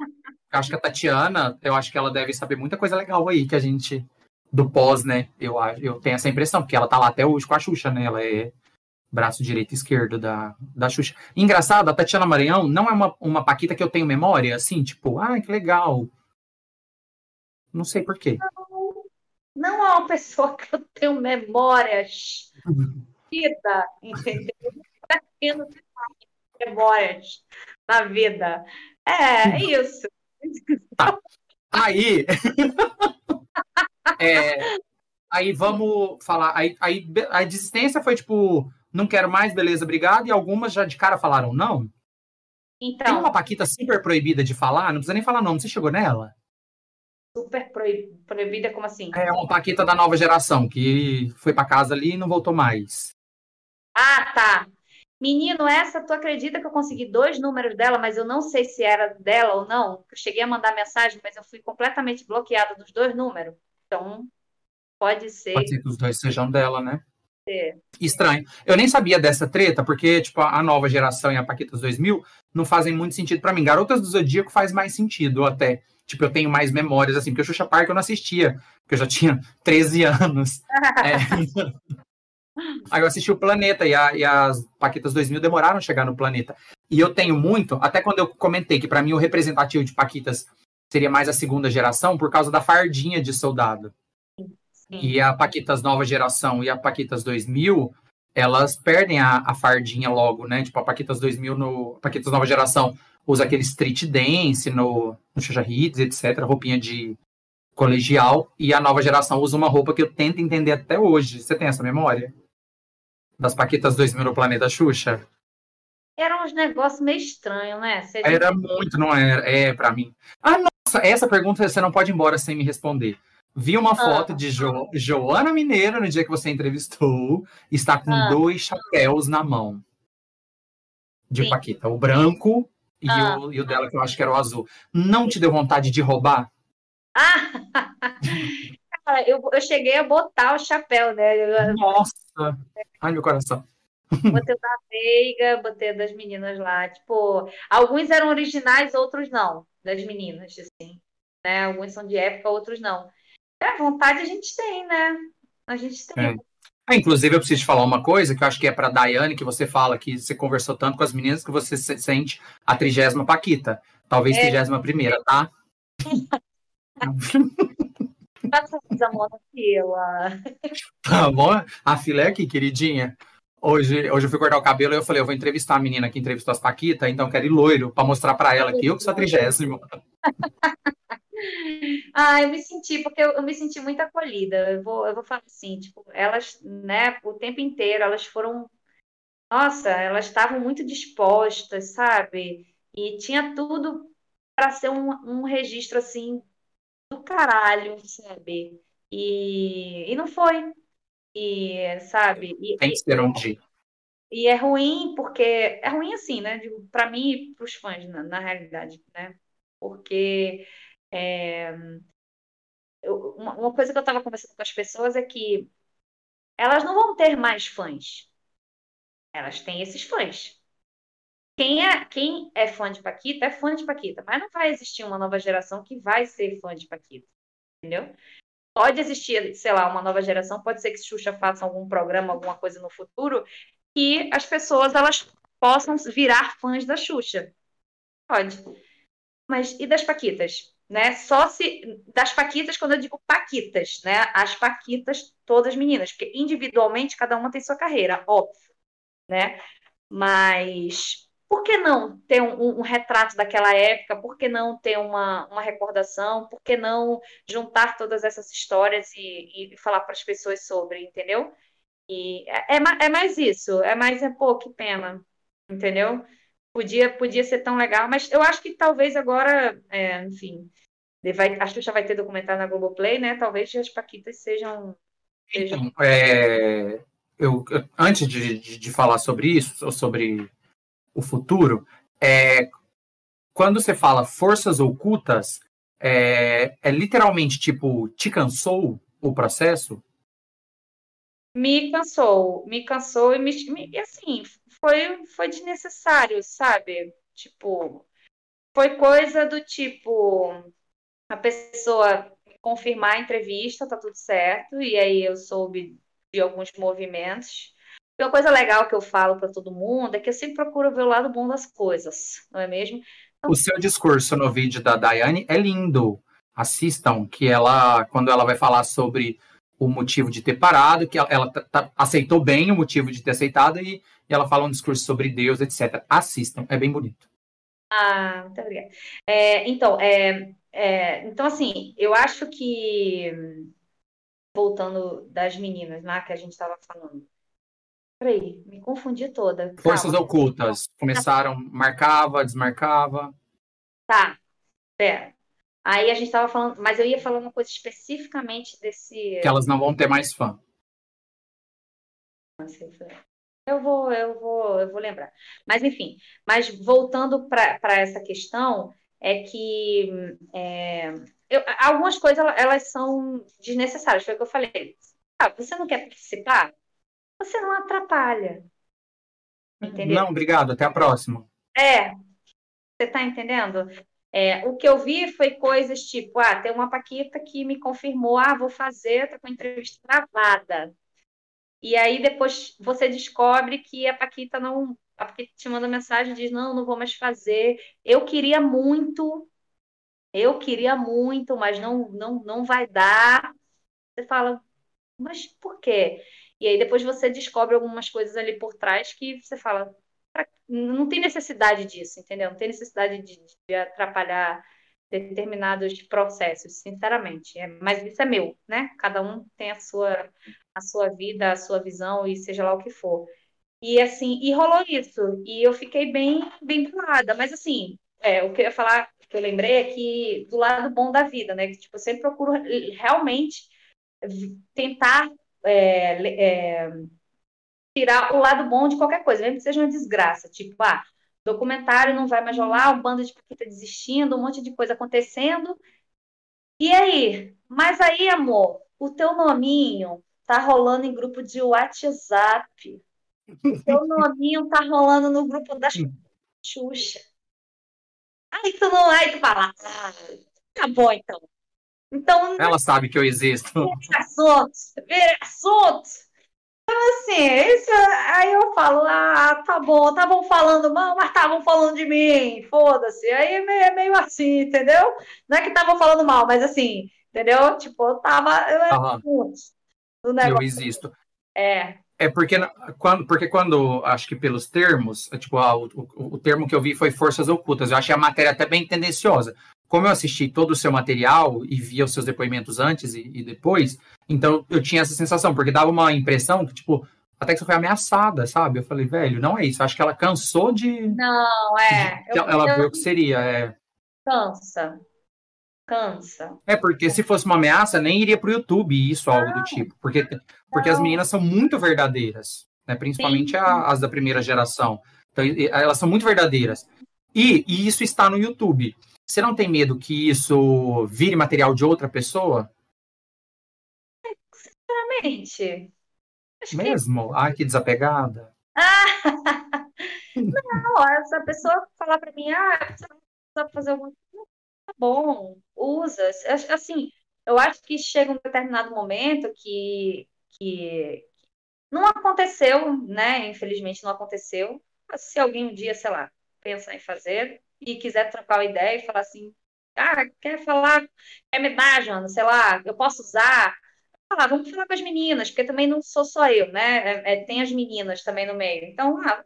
acho que a Tatiana, eu acho que ela deve saber muita coisa legal aí que a gente do pós, né? Eu eu tenho essa impressão, porque ela tá lá até hoje com a Xuxa, né? Ela é braço direito e esquerdo da, da Xuxa. Engraçado, a Tatiana Maranhão não é uma, uma paquita que eu tenho memória, assim, tipo, ah, que legal. Não sei por quê. Não é uma pessoa que eu tenho memórias. Vida, entendeu? Tá tendo memórias na vida. É, isso. Aí. é, aí vamos falar. Aí, aí a desistência foi tipo, não quero mais, beleza, obrigado. E algumas já de cara falaram não. Tem Então, uma Paquita super proibida de falar, não precisa nem falar nome, você chegou nela? super proib- proibida, como assim? É uma Paquita da nova geração, que foi pra casa ali e não voltou mais. Ah, tá. Menino, essa, tu acredita que eu consegui dois números dela, mas eu não sei se era dela ou não? Eu cheguei a mandar mensagem, mas eu fui completamente bloqueada dos dois números. Então, pode ser. Pode ser que os dois sejam dela, né? É. Estranho. Eu nem sabia dessa treta, porque, tipo, a nova geração e a Paquitas 2000 não fazem muito sentido pra mim. Garotas do Zodíaco faz mais sentido até. Tipo, eu tenho mais memórias, assim, porque o Xuxa Park eu não assistia, porque eu já tinha 13 anos. É. Aí eu assisti o Planeta e, a- e as Paquitas 2000 demoraram a chegar no Planeta. E eu tenho muito, até quando eu comentei que pra mim o representativo de Paquitas seria mais a segunda geração, por causa da fardinha de soldado. Sim. E a Paquitas nova geração e a Paquitas 2000, elas perdem a, a fardinha logo, né? Tipo, a Paquitas 2000 no. Paquitas nova geração usa aquele street dance no, no Xuxa Hits, etc., roupinha de colegial. E a nova geração usa uma roupa que eu tento entender até hoje. Você tem essa memória? Das Paquitas 2000 no Planeta Xuxa? Era uns negócios meio estranhos, né? Você Era muito, não era? É, pra mim. Ah, nossa, essa pergunta você não pode ir embora sem me responder. Vi uma foto de Jo- Joana Mineiro no dia que você entrevistou. Está com Ah. dois chapéus na mão. De Sim. Paquita. O branco e, Ah. o, e o dela, que eu acho que era o azul. Não te deu vontade de roubar? Ah! Eu, eu cheguei a botar o chapéu, né? Eu Nossa! Ai, meu coração. botei o da Veiga, botei das meninas lá. Tipo, alguns eram originais, outros não. Das meninas, assim. Né? Alguns são de época, outros não. É, vontade a gente tem, né? A gente tem. É. Ah, inclusive, eu preciso te falar uma coisa que eu acho que é pra Daiane, que você fala que você conversou tanto com as meninas que você se sente a trigésima Paquita. Talvez É. trigésima primeira, tá? Faça essa mão na fila. Tá bom? A filé aqui, queridinha. Hoje, hoje eu fui cortar o cabelo e eu falei, eu vou entrevistar a menina que entrevistou as Paquita, então eu quero ir loiro pra mostrar pra ela que eu que sou a trigésima. Ah, eu me senti, porque eu, eu me senti muito acolhida. Eu vou, eu vou falar assim, tipo, elas, né, o tempo inteiro, elas foram, nossa, elas estavam muito dispostas, sabe? E tinha tudo para ser um, um registro assim caralho, sabe? E, e não foi. E, sabe? E, Tem que ser um dia. e é ruim porque é ruim assim, né? Digo, para mim e para os fãs, na, na realidade, né? Porque é, eu- uma, uma coisa que eu estava conversando com as pessoas é que elas não vão ter mais fãs. Elas têm esses fãs. Quem é, quem é fã de Paquita é fã de Paquita, mas não vai existir uma nova geração que vai ser fã de Paquita, entendeu? Pode existir, sei lá, uma nova geração, pode ser que Xuxa faça algum programa, alguma coisa no futuro, que as pessoas elas possam virar fãs da Xuxa. Pode. Mas e das paquitas? Né? Só se das paquitas quando eu digo paquitas, né? As paquitas todas meninas, porque individualmente cada uma tem sua carreira, óbvio, né? Mas por que não ter um, um, retrato daquela época? Por que não ter uma, uma recordação? Por que não juntar todas essas histórias e, e falar para as pessoas sobre, entendeu? E é, é, é mais isso, é mais, é, pô, que pena, entendeu? Podia, podia ser tão legal, mas eu acho que talvez agora, é, enfim, vai, a Xuxa vai ter documentário na Globoplay, né? Talvez as Paquitas sejam. sejam... Então, é, eu, antes de, de, de, falar sobre isso, sobre o futuro, é, quando você fala forças ocultas, é, é literalmente tipo, te cansou o processo? Me cansou, me cansou e, me, e assim, foi, foi desnecessário, sabe? Tipo, foi coisa do tipo, a pessoa confirmar a entrevista, tá tudo certo, e aí eu soube de alguns movimentos. E uma coisa legal que eu falo para todo mundo é que eu sempre procuro ver o lado bom das coisas, não é mesmo? Então, o seu discurso no vídeo da Daiane é lindo. Assistam, que ela, quando ela vai falar sobre o motivo de ter parado, que ela, ela tá, aceitou bem o motivo de ter aceitado e, e, ela fala um discurso sobre Deus, etc. Assistam, é bem bonito. Ah, muito obrigada. É, então, é, é, então, assim, eu acho que voltando das meninas lá que a gente estava falando. Peraí, me confundi toda. Forças Calma. ocultas. Começaram, marcava, desmarcava. Tá, pera. Aí a gente estava falando, mas eu ia falar uma coisa especificamente desse. Que elas não vão ter mais fã. Eu vou, eu vou, eu vou lembrar. Mas enfim, mas voltando para essa questão, é que é, eu, algumas coisas elas são desnecessárias, foi o que eu falei. Ah, você não quer participar? Você não atrapalha. Entendeu? Não, obrigado, até a próxima. É, você está entendendo? É, o que eu vi foi coisas tipo, ah, tem uma Paquita que me confirmou, ah, vou fazer, tá com a entrevista gravada. E aí depois você descobre que a Paquita não. A Paquita te manda mensagem e diz, não, não vou mais fazer. Eu queria muito, eu queria muito, mas não, não, não vai dar. Você fala, mas por quê? E aí depois você descobre algumas coisas ali por trás que você fala, não tem necessidade disso, entendeu? Não tem necessidade de, de atrapalhar determinados processos, sinceramente. É, mas isso é meu, né? Cada um tem a sua, a sua vida, a sua visão e seja lá o que for. E assim, e rolou isso. E eu fiquei bem, bem bolada. Mas assim, é, o que eu ia falar, que eu lembrei é que do lado bom da vida, né? Que tipo, eu sempre procuro realmente tentar é, é, tirar o lado bom de qualquer coisa, mesmo que seja uma desgraça. Tipo, ah, documentário não vai mais rolar, um bando de paquita desistindo, um monte de coisa acontecendo. E aí? Mas aí, amor, o teu nominho tá rolando em grupo de WhatsApp. O teu nominho tá rolando no grupo da Xuxa. Aí tu não, aí tu fala, ah, tá bom então. Então. Ela sabe que eu existo. Vira assunto, vira assunto. Então, assim, isso, aí eu falo, ah, tá bom, estavam falando mal, mas estavam falando de mim, foda-se. Aí é meio, é assim, entendeu? Não é que estavam falando mal, mas assim, entendeu? Tipo, eu tava. Eu era uhum. do negócio. Eu existo. É. É porque quando, porque quando, acho que pelos termos, é tipo, ah, o, o, o, termo que eu vi foi forças ocultas. Eu achei a matéria até bem tendenciosa. Como eu assisti todo o seu material e via os seus depoimentos antes e, e depois, então eu tinha essa sensação, porque dava uma impressão que, tipo, até que você foi ameaçada, sabe? Eu falei, velho, não é isso. Acho que ela cansou de. Não, é. De, ela eu... viu o que seria. É... Cansa. Cansa. É, porque se fosse uma ameaça, nem iria pro YouTube isso, algo não. do tipo. Porque, porque as meninas são muito verdadeiras, né? Principalmente a, as da primeira geração. Então, elas são muito verdadeiras. E, e isso está no YouTube. Você não tem medo que isso vire material de outra pessoa? Sinceramente. Mesmo? Que... Ai, que desapegada. Ah! não, essa pessoa falar para mim, ah, você vai fazer alguma coisa, tá bom, usa. Assim, eu acho que chega um determinado momento que, que não aconteceu, né? Infelizmente não aconteceu. Se alguém um dia, sei lá, pensar em fazer, e quiser trocar uma ideia e falar assim, ah, quer falar, quer me dar, Jana, sei lá, eu posso usar? Falar, vamos falar com as meninas, porque também não sou só eu, né? É, é, tem as meninas também no meio. Então, ah,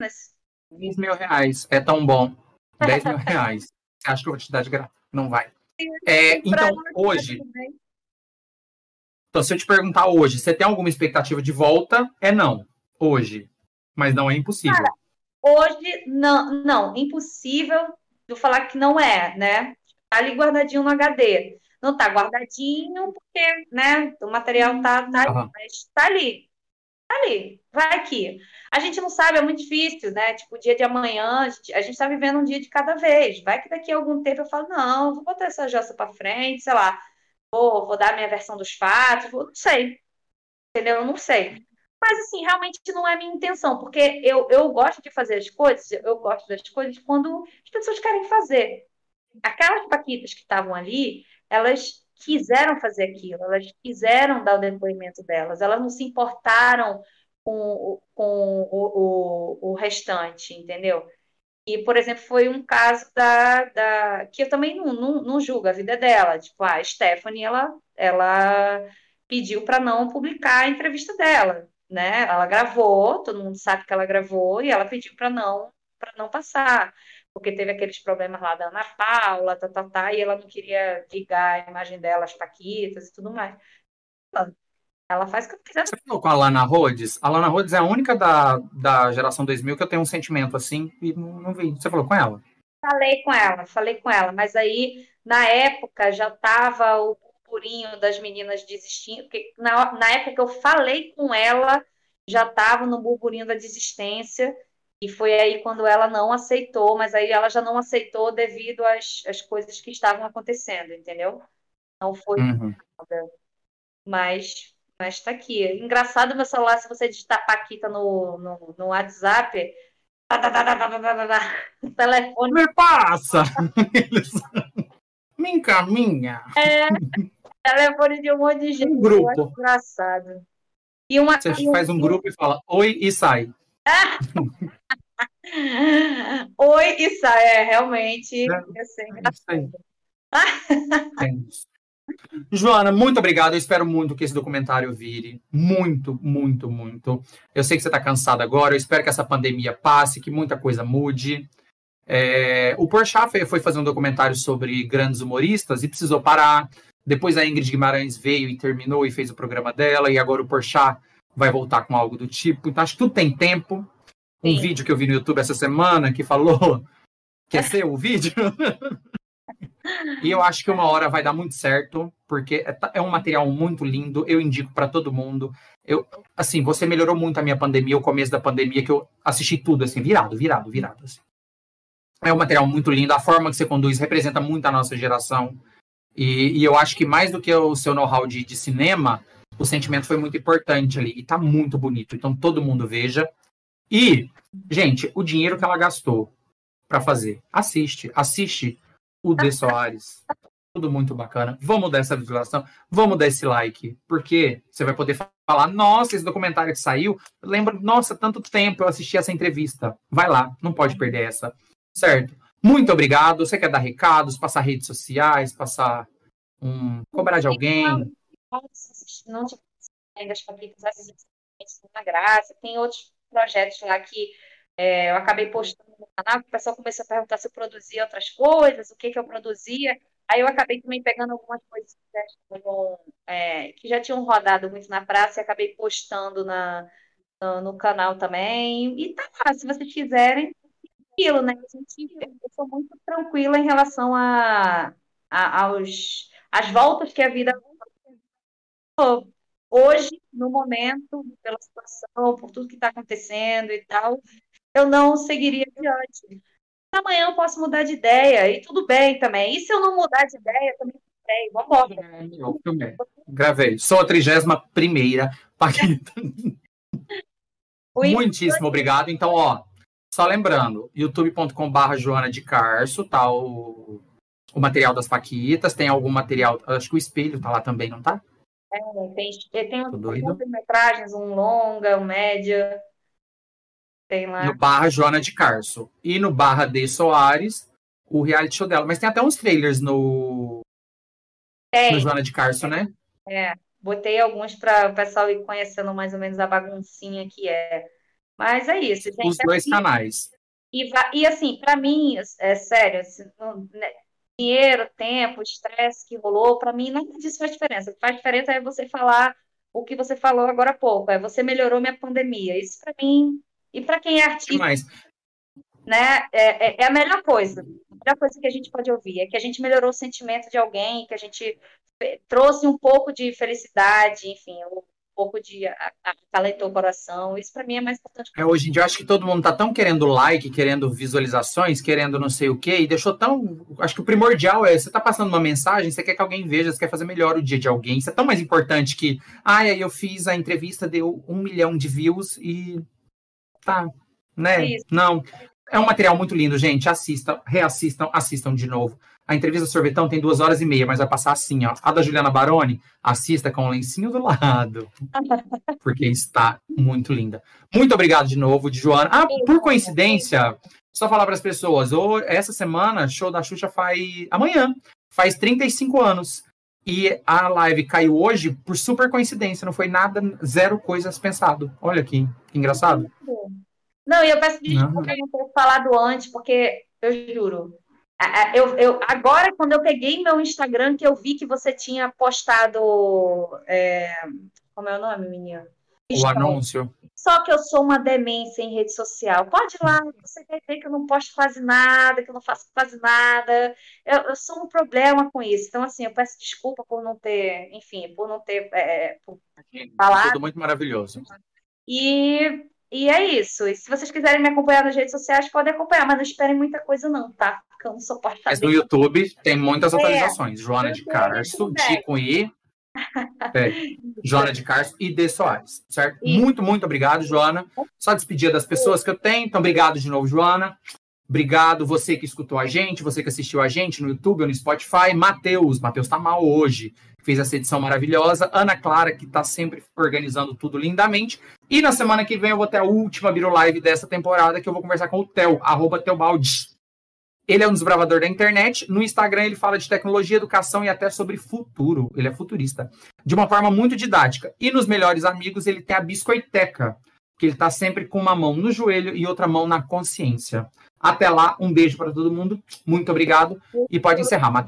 mas... 10 mil reais, é tão bom. 10 mil reais. Você acha que eu vou te dar de graça? Não vai. É, então, hoje. Então, se eu te perguntar hoje, você tem alguma expectativa de volta? É não. Hoje. Mas não é impossível. Cara, hoje, não, não. Impossível Vou falar que não é, né? Tá ali guardadinho no HD. Não tá guardadinho porque, né, o material tá, tá uhum. ali, mas tá ali. Tá ali, vai aqui. A gente não sabe, é muito difícil, né? Tipo, o dia de amanhã, a gente, a gente tá vivendo um dia de cada vez. Vai que daqui a algum tempo eu falo, não, vou botar essa jossa para frente, sei lá, vou, vou dar a minha versão dos fatos, vou, não sei. Entendeu? Eu não sei. Mas, assim, realmente não é minha intenção, porque eu, eu gosto de fazer as coisas, eu gosto das coisas quando as pessoas querem fazer. Aquelas paquitas que estavam ali, elas quiseram fazer aquilo, elas quiseram dar o depoimento delas, elas não se importaram com, com o, o, o restante, entendeu? E, por exemplo, foi um caso da, da que eu também não, não, não julgo a vida dela. Tipo, a Stephanie, ela, ela pediu para não publicar a entrevista dela né? Ela gravou, todo mundo sabe que ela gravou e ela pediu para não para não passar, porque teve aqueles problemas lá da Ana Paula, tá, tá, tá, e ela não queria ligar a imagem dela às paquitas e tudo mais. Ela faz o que quiser. Você falou com a Lana Rhodes? A Lana Rhodes é a única da, da geração 2000 que eu tenho um sentimento assim e não, não vi. Você falou com ela? Falei com ela, falei com ela, mas aí na época já tava o burburinho das meninas desistindo, porque na, na época que eu falei com ela, já estava no burburinho da desistência, e foi aí quando ela não aceitou, mas aí ela já não aceitou devido às, às coisas que estavam acontecendo, entendeu? Não foi uhum. nada. Mas, mas tá aqui. Engraçado meu celular, se você digitar Paquita no, no, no WhatsApp, o telefone. Me passa! Me encaminha. É, telefone de um monte de gente. Um grupo. engraçado. E uma, Você faz um grupo e fala oi e sai. oi e sai, é realmente. É, é, é Joana, muito obrigado. Eu espero muito que esse documentário vire. Muito, muito, muito. Eu sei que você está cansada agora. Eu espero que essa pandemia passe, que muita coisa mude. É, o Porchat foi fazer um documentário sobre grandes humoristas e precisou parar. Depois a Ingrid Guimarães veio e terminou e fez o programa dela, e agora o Porchat vai voltar com algo do tipo. Então acho que tudo tem tempo. Um Sim. vídeo que eu vi no YouTube essa semana que falou que é seu o vídeo. e eu acho que uma hora vai dar muito certo, porque é, é um material muito lindo. Eu indico para todo mundo. Eu, assim, você melhorou muito a minha pandemia, o começo da pandemia, que eu assisti tudo assim, virado, virado, virado. Assim. É um material muito lindo, a forma que você conduz representa muito a nossa geração. E, e eu acho que mais do que o seu know-how de, de, cinema, o sentimento foi muito importante ali. E tá muito bonito. Então todo mundo veja. E, gente, o dinheiro que ela gastou para fazer. Assiste, assiste o De Soares. Tudo muito bacana. Vamos dar essa visualização, vamos dar esse like, porque você vai poder falar: nossa, esse documentário que saiu, lembra, nossa, tanto tempo eu assisti essa entrevista. Vai lá, não pode perder essa. Certo. Muito obrigado. Você quer dar recados, passar redes sociais, passar um. cobrar de alguém? Não ainda as fabritas na graça. Tem outros projetos lá que é, eu acabei postando no canal, o pessoal começou a perguntar se eu produzia outras coisas, o que, que eu produzia. Aí eu acabei também pegando algumas coisas que já, tinham, é, que já tinham rodado muito na praça e acabei postando na, no, no canal também. E tá lá, se vocês quiserem, aquilo, né? A gente, eu sou muito tranquila em relação a, a, aos, às voltas que a vida hoje, no momento, pela situação, por tudo que está acontecendo e tal, eu não seguiria adiante. Amanhã eu posso mudar de ideia, e tudo bem também. E se eu não mudar de ideia, também bem, vamos embora. Gravei. Sou a trigésima primeira Paquita. Muitíssimo obrigado. Então, ó, só lembrando, youtube.com.br Joana de Carso, tá o, o material das Paquitas, tem algum material, acho que o espelho tá lá também, não tá? É, tem, tem um metragens, um longa, um média. Tem lá. No barra Joana de Carso. E no barra de Soares, o reality show dela. Mas tem até uns trailers no, Tem. no Joana de Carso, né? É, botei alguns para o pessoal ir conhecendo mais ou menos a baguncinha que é. Mas é isso, gente. Os dois assim, canais. E, e assim, para mim, é sério, assim, não- né, dinheiro, tempo, estresse que rolou, para mim nada disso faz diferença. O que faz diferença é você falar o que você falou agora há pouco, é você melhorou minha pandemia. Isso para mim, e para quem é artista, Demais. né, é, é- é a melhor coisa. A melhor coisa que a gente pode ouvir é que a gente melhorou o sentimento de alguém, que a gente eh, trouxe um pouco de felicidade, enfim, pouco de acalentou o coração. Isso para mim é mais importante. É, hoje em dia, eu acho que todo mundo tá tão querendo like, querendo visualizações, querendo não sei o quê, e deixou tão. Acho que o primordial é você tá passando uma mensagem, você quer que alguém veja, você quer fazer melhor o dia de alguém. Isso é tão mais importante que. Ai, aí eu fiz a entrevista, deu um milhão de views e. Tá. Né? Isso. Não. É um material muito lindo, gente. Assistam, reassistam, assistam de novo. A entrevista Sorvetão tem duas horas e meia, mas vai passar assim, ó. A da Juliana Baroni, assista com o lencinho do lado. Porque está muito linda. Muito obrigado de novo, de Joana. Ah, por coincidência, só falar para as pessoas, essa semana, show da Xuxa faz amanhã, faz 35 anos. E a live caiu hoje por super coincidência, não foi nada, zero coisas pensado. Olha aqui, que engraçado. Não, e eu peço desculpa Não. por ter falado antes, porque eu juro. Eu, eu, agora, quando eu peguei meu Instagram, que eu vi que você tinha postado. é, como é o nome, menina? O anúncio. Só que eu sou uma demência em rede social. Pode ir lá, você vai ver que eu não posto quase nada, que eu não faço quase nada. Eu, eu sou um problema com isso. Então, assim, eu peço desculpa por não ter, enfim, por não ter. é, por- Falar. Tudo muito maravilhoso. E, e é isso. E se vocês quiserem me acompanhar nas redes sociais, podem acompanhar, mas não esperem muita coisa, não, tá? Porque eu não sou postada. Mas no YouTube tem muitas É. atualizações. Joana de Carso, bem. com I. É, Joana de Carso e de Soares, certo? Isso. Muito, muito obrigado, Joana. Só despedir das pessoas que eu tenho. Então, obrigado de novo, Joana. Obrigado você que escutou a gente, você que assistiu a gente no YouTube ou no Spotify. Matheus, Matheus tá mal hoje, fez essa edição maravilhosa. Ana Clara, que tá sempre organizando tudo lindamente. E na semana que vem eu vou ter a última Biro Live dessa temporada, que eu vou conversar com o Theo, arroba Teobaldi. Ele é um desbravador da internet. No Instagram ele fala de tecnologia, educação e até sobre futuro. Ele é futurista. De uma forma muito didática. E nos Melhores Amigos ele tem a Biscoiteca, que ele está sempre com uma mão no joelho e outra mão na consciência. Até lá, um beijo para todo mundo. Muito obrigado. E pode encerrar, Matheus.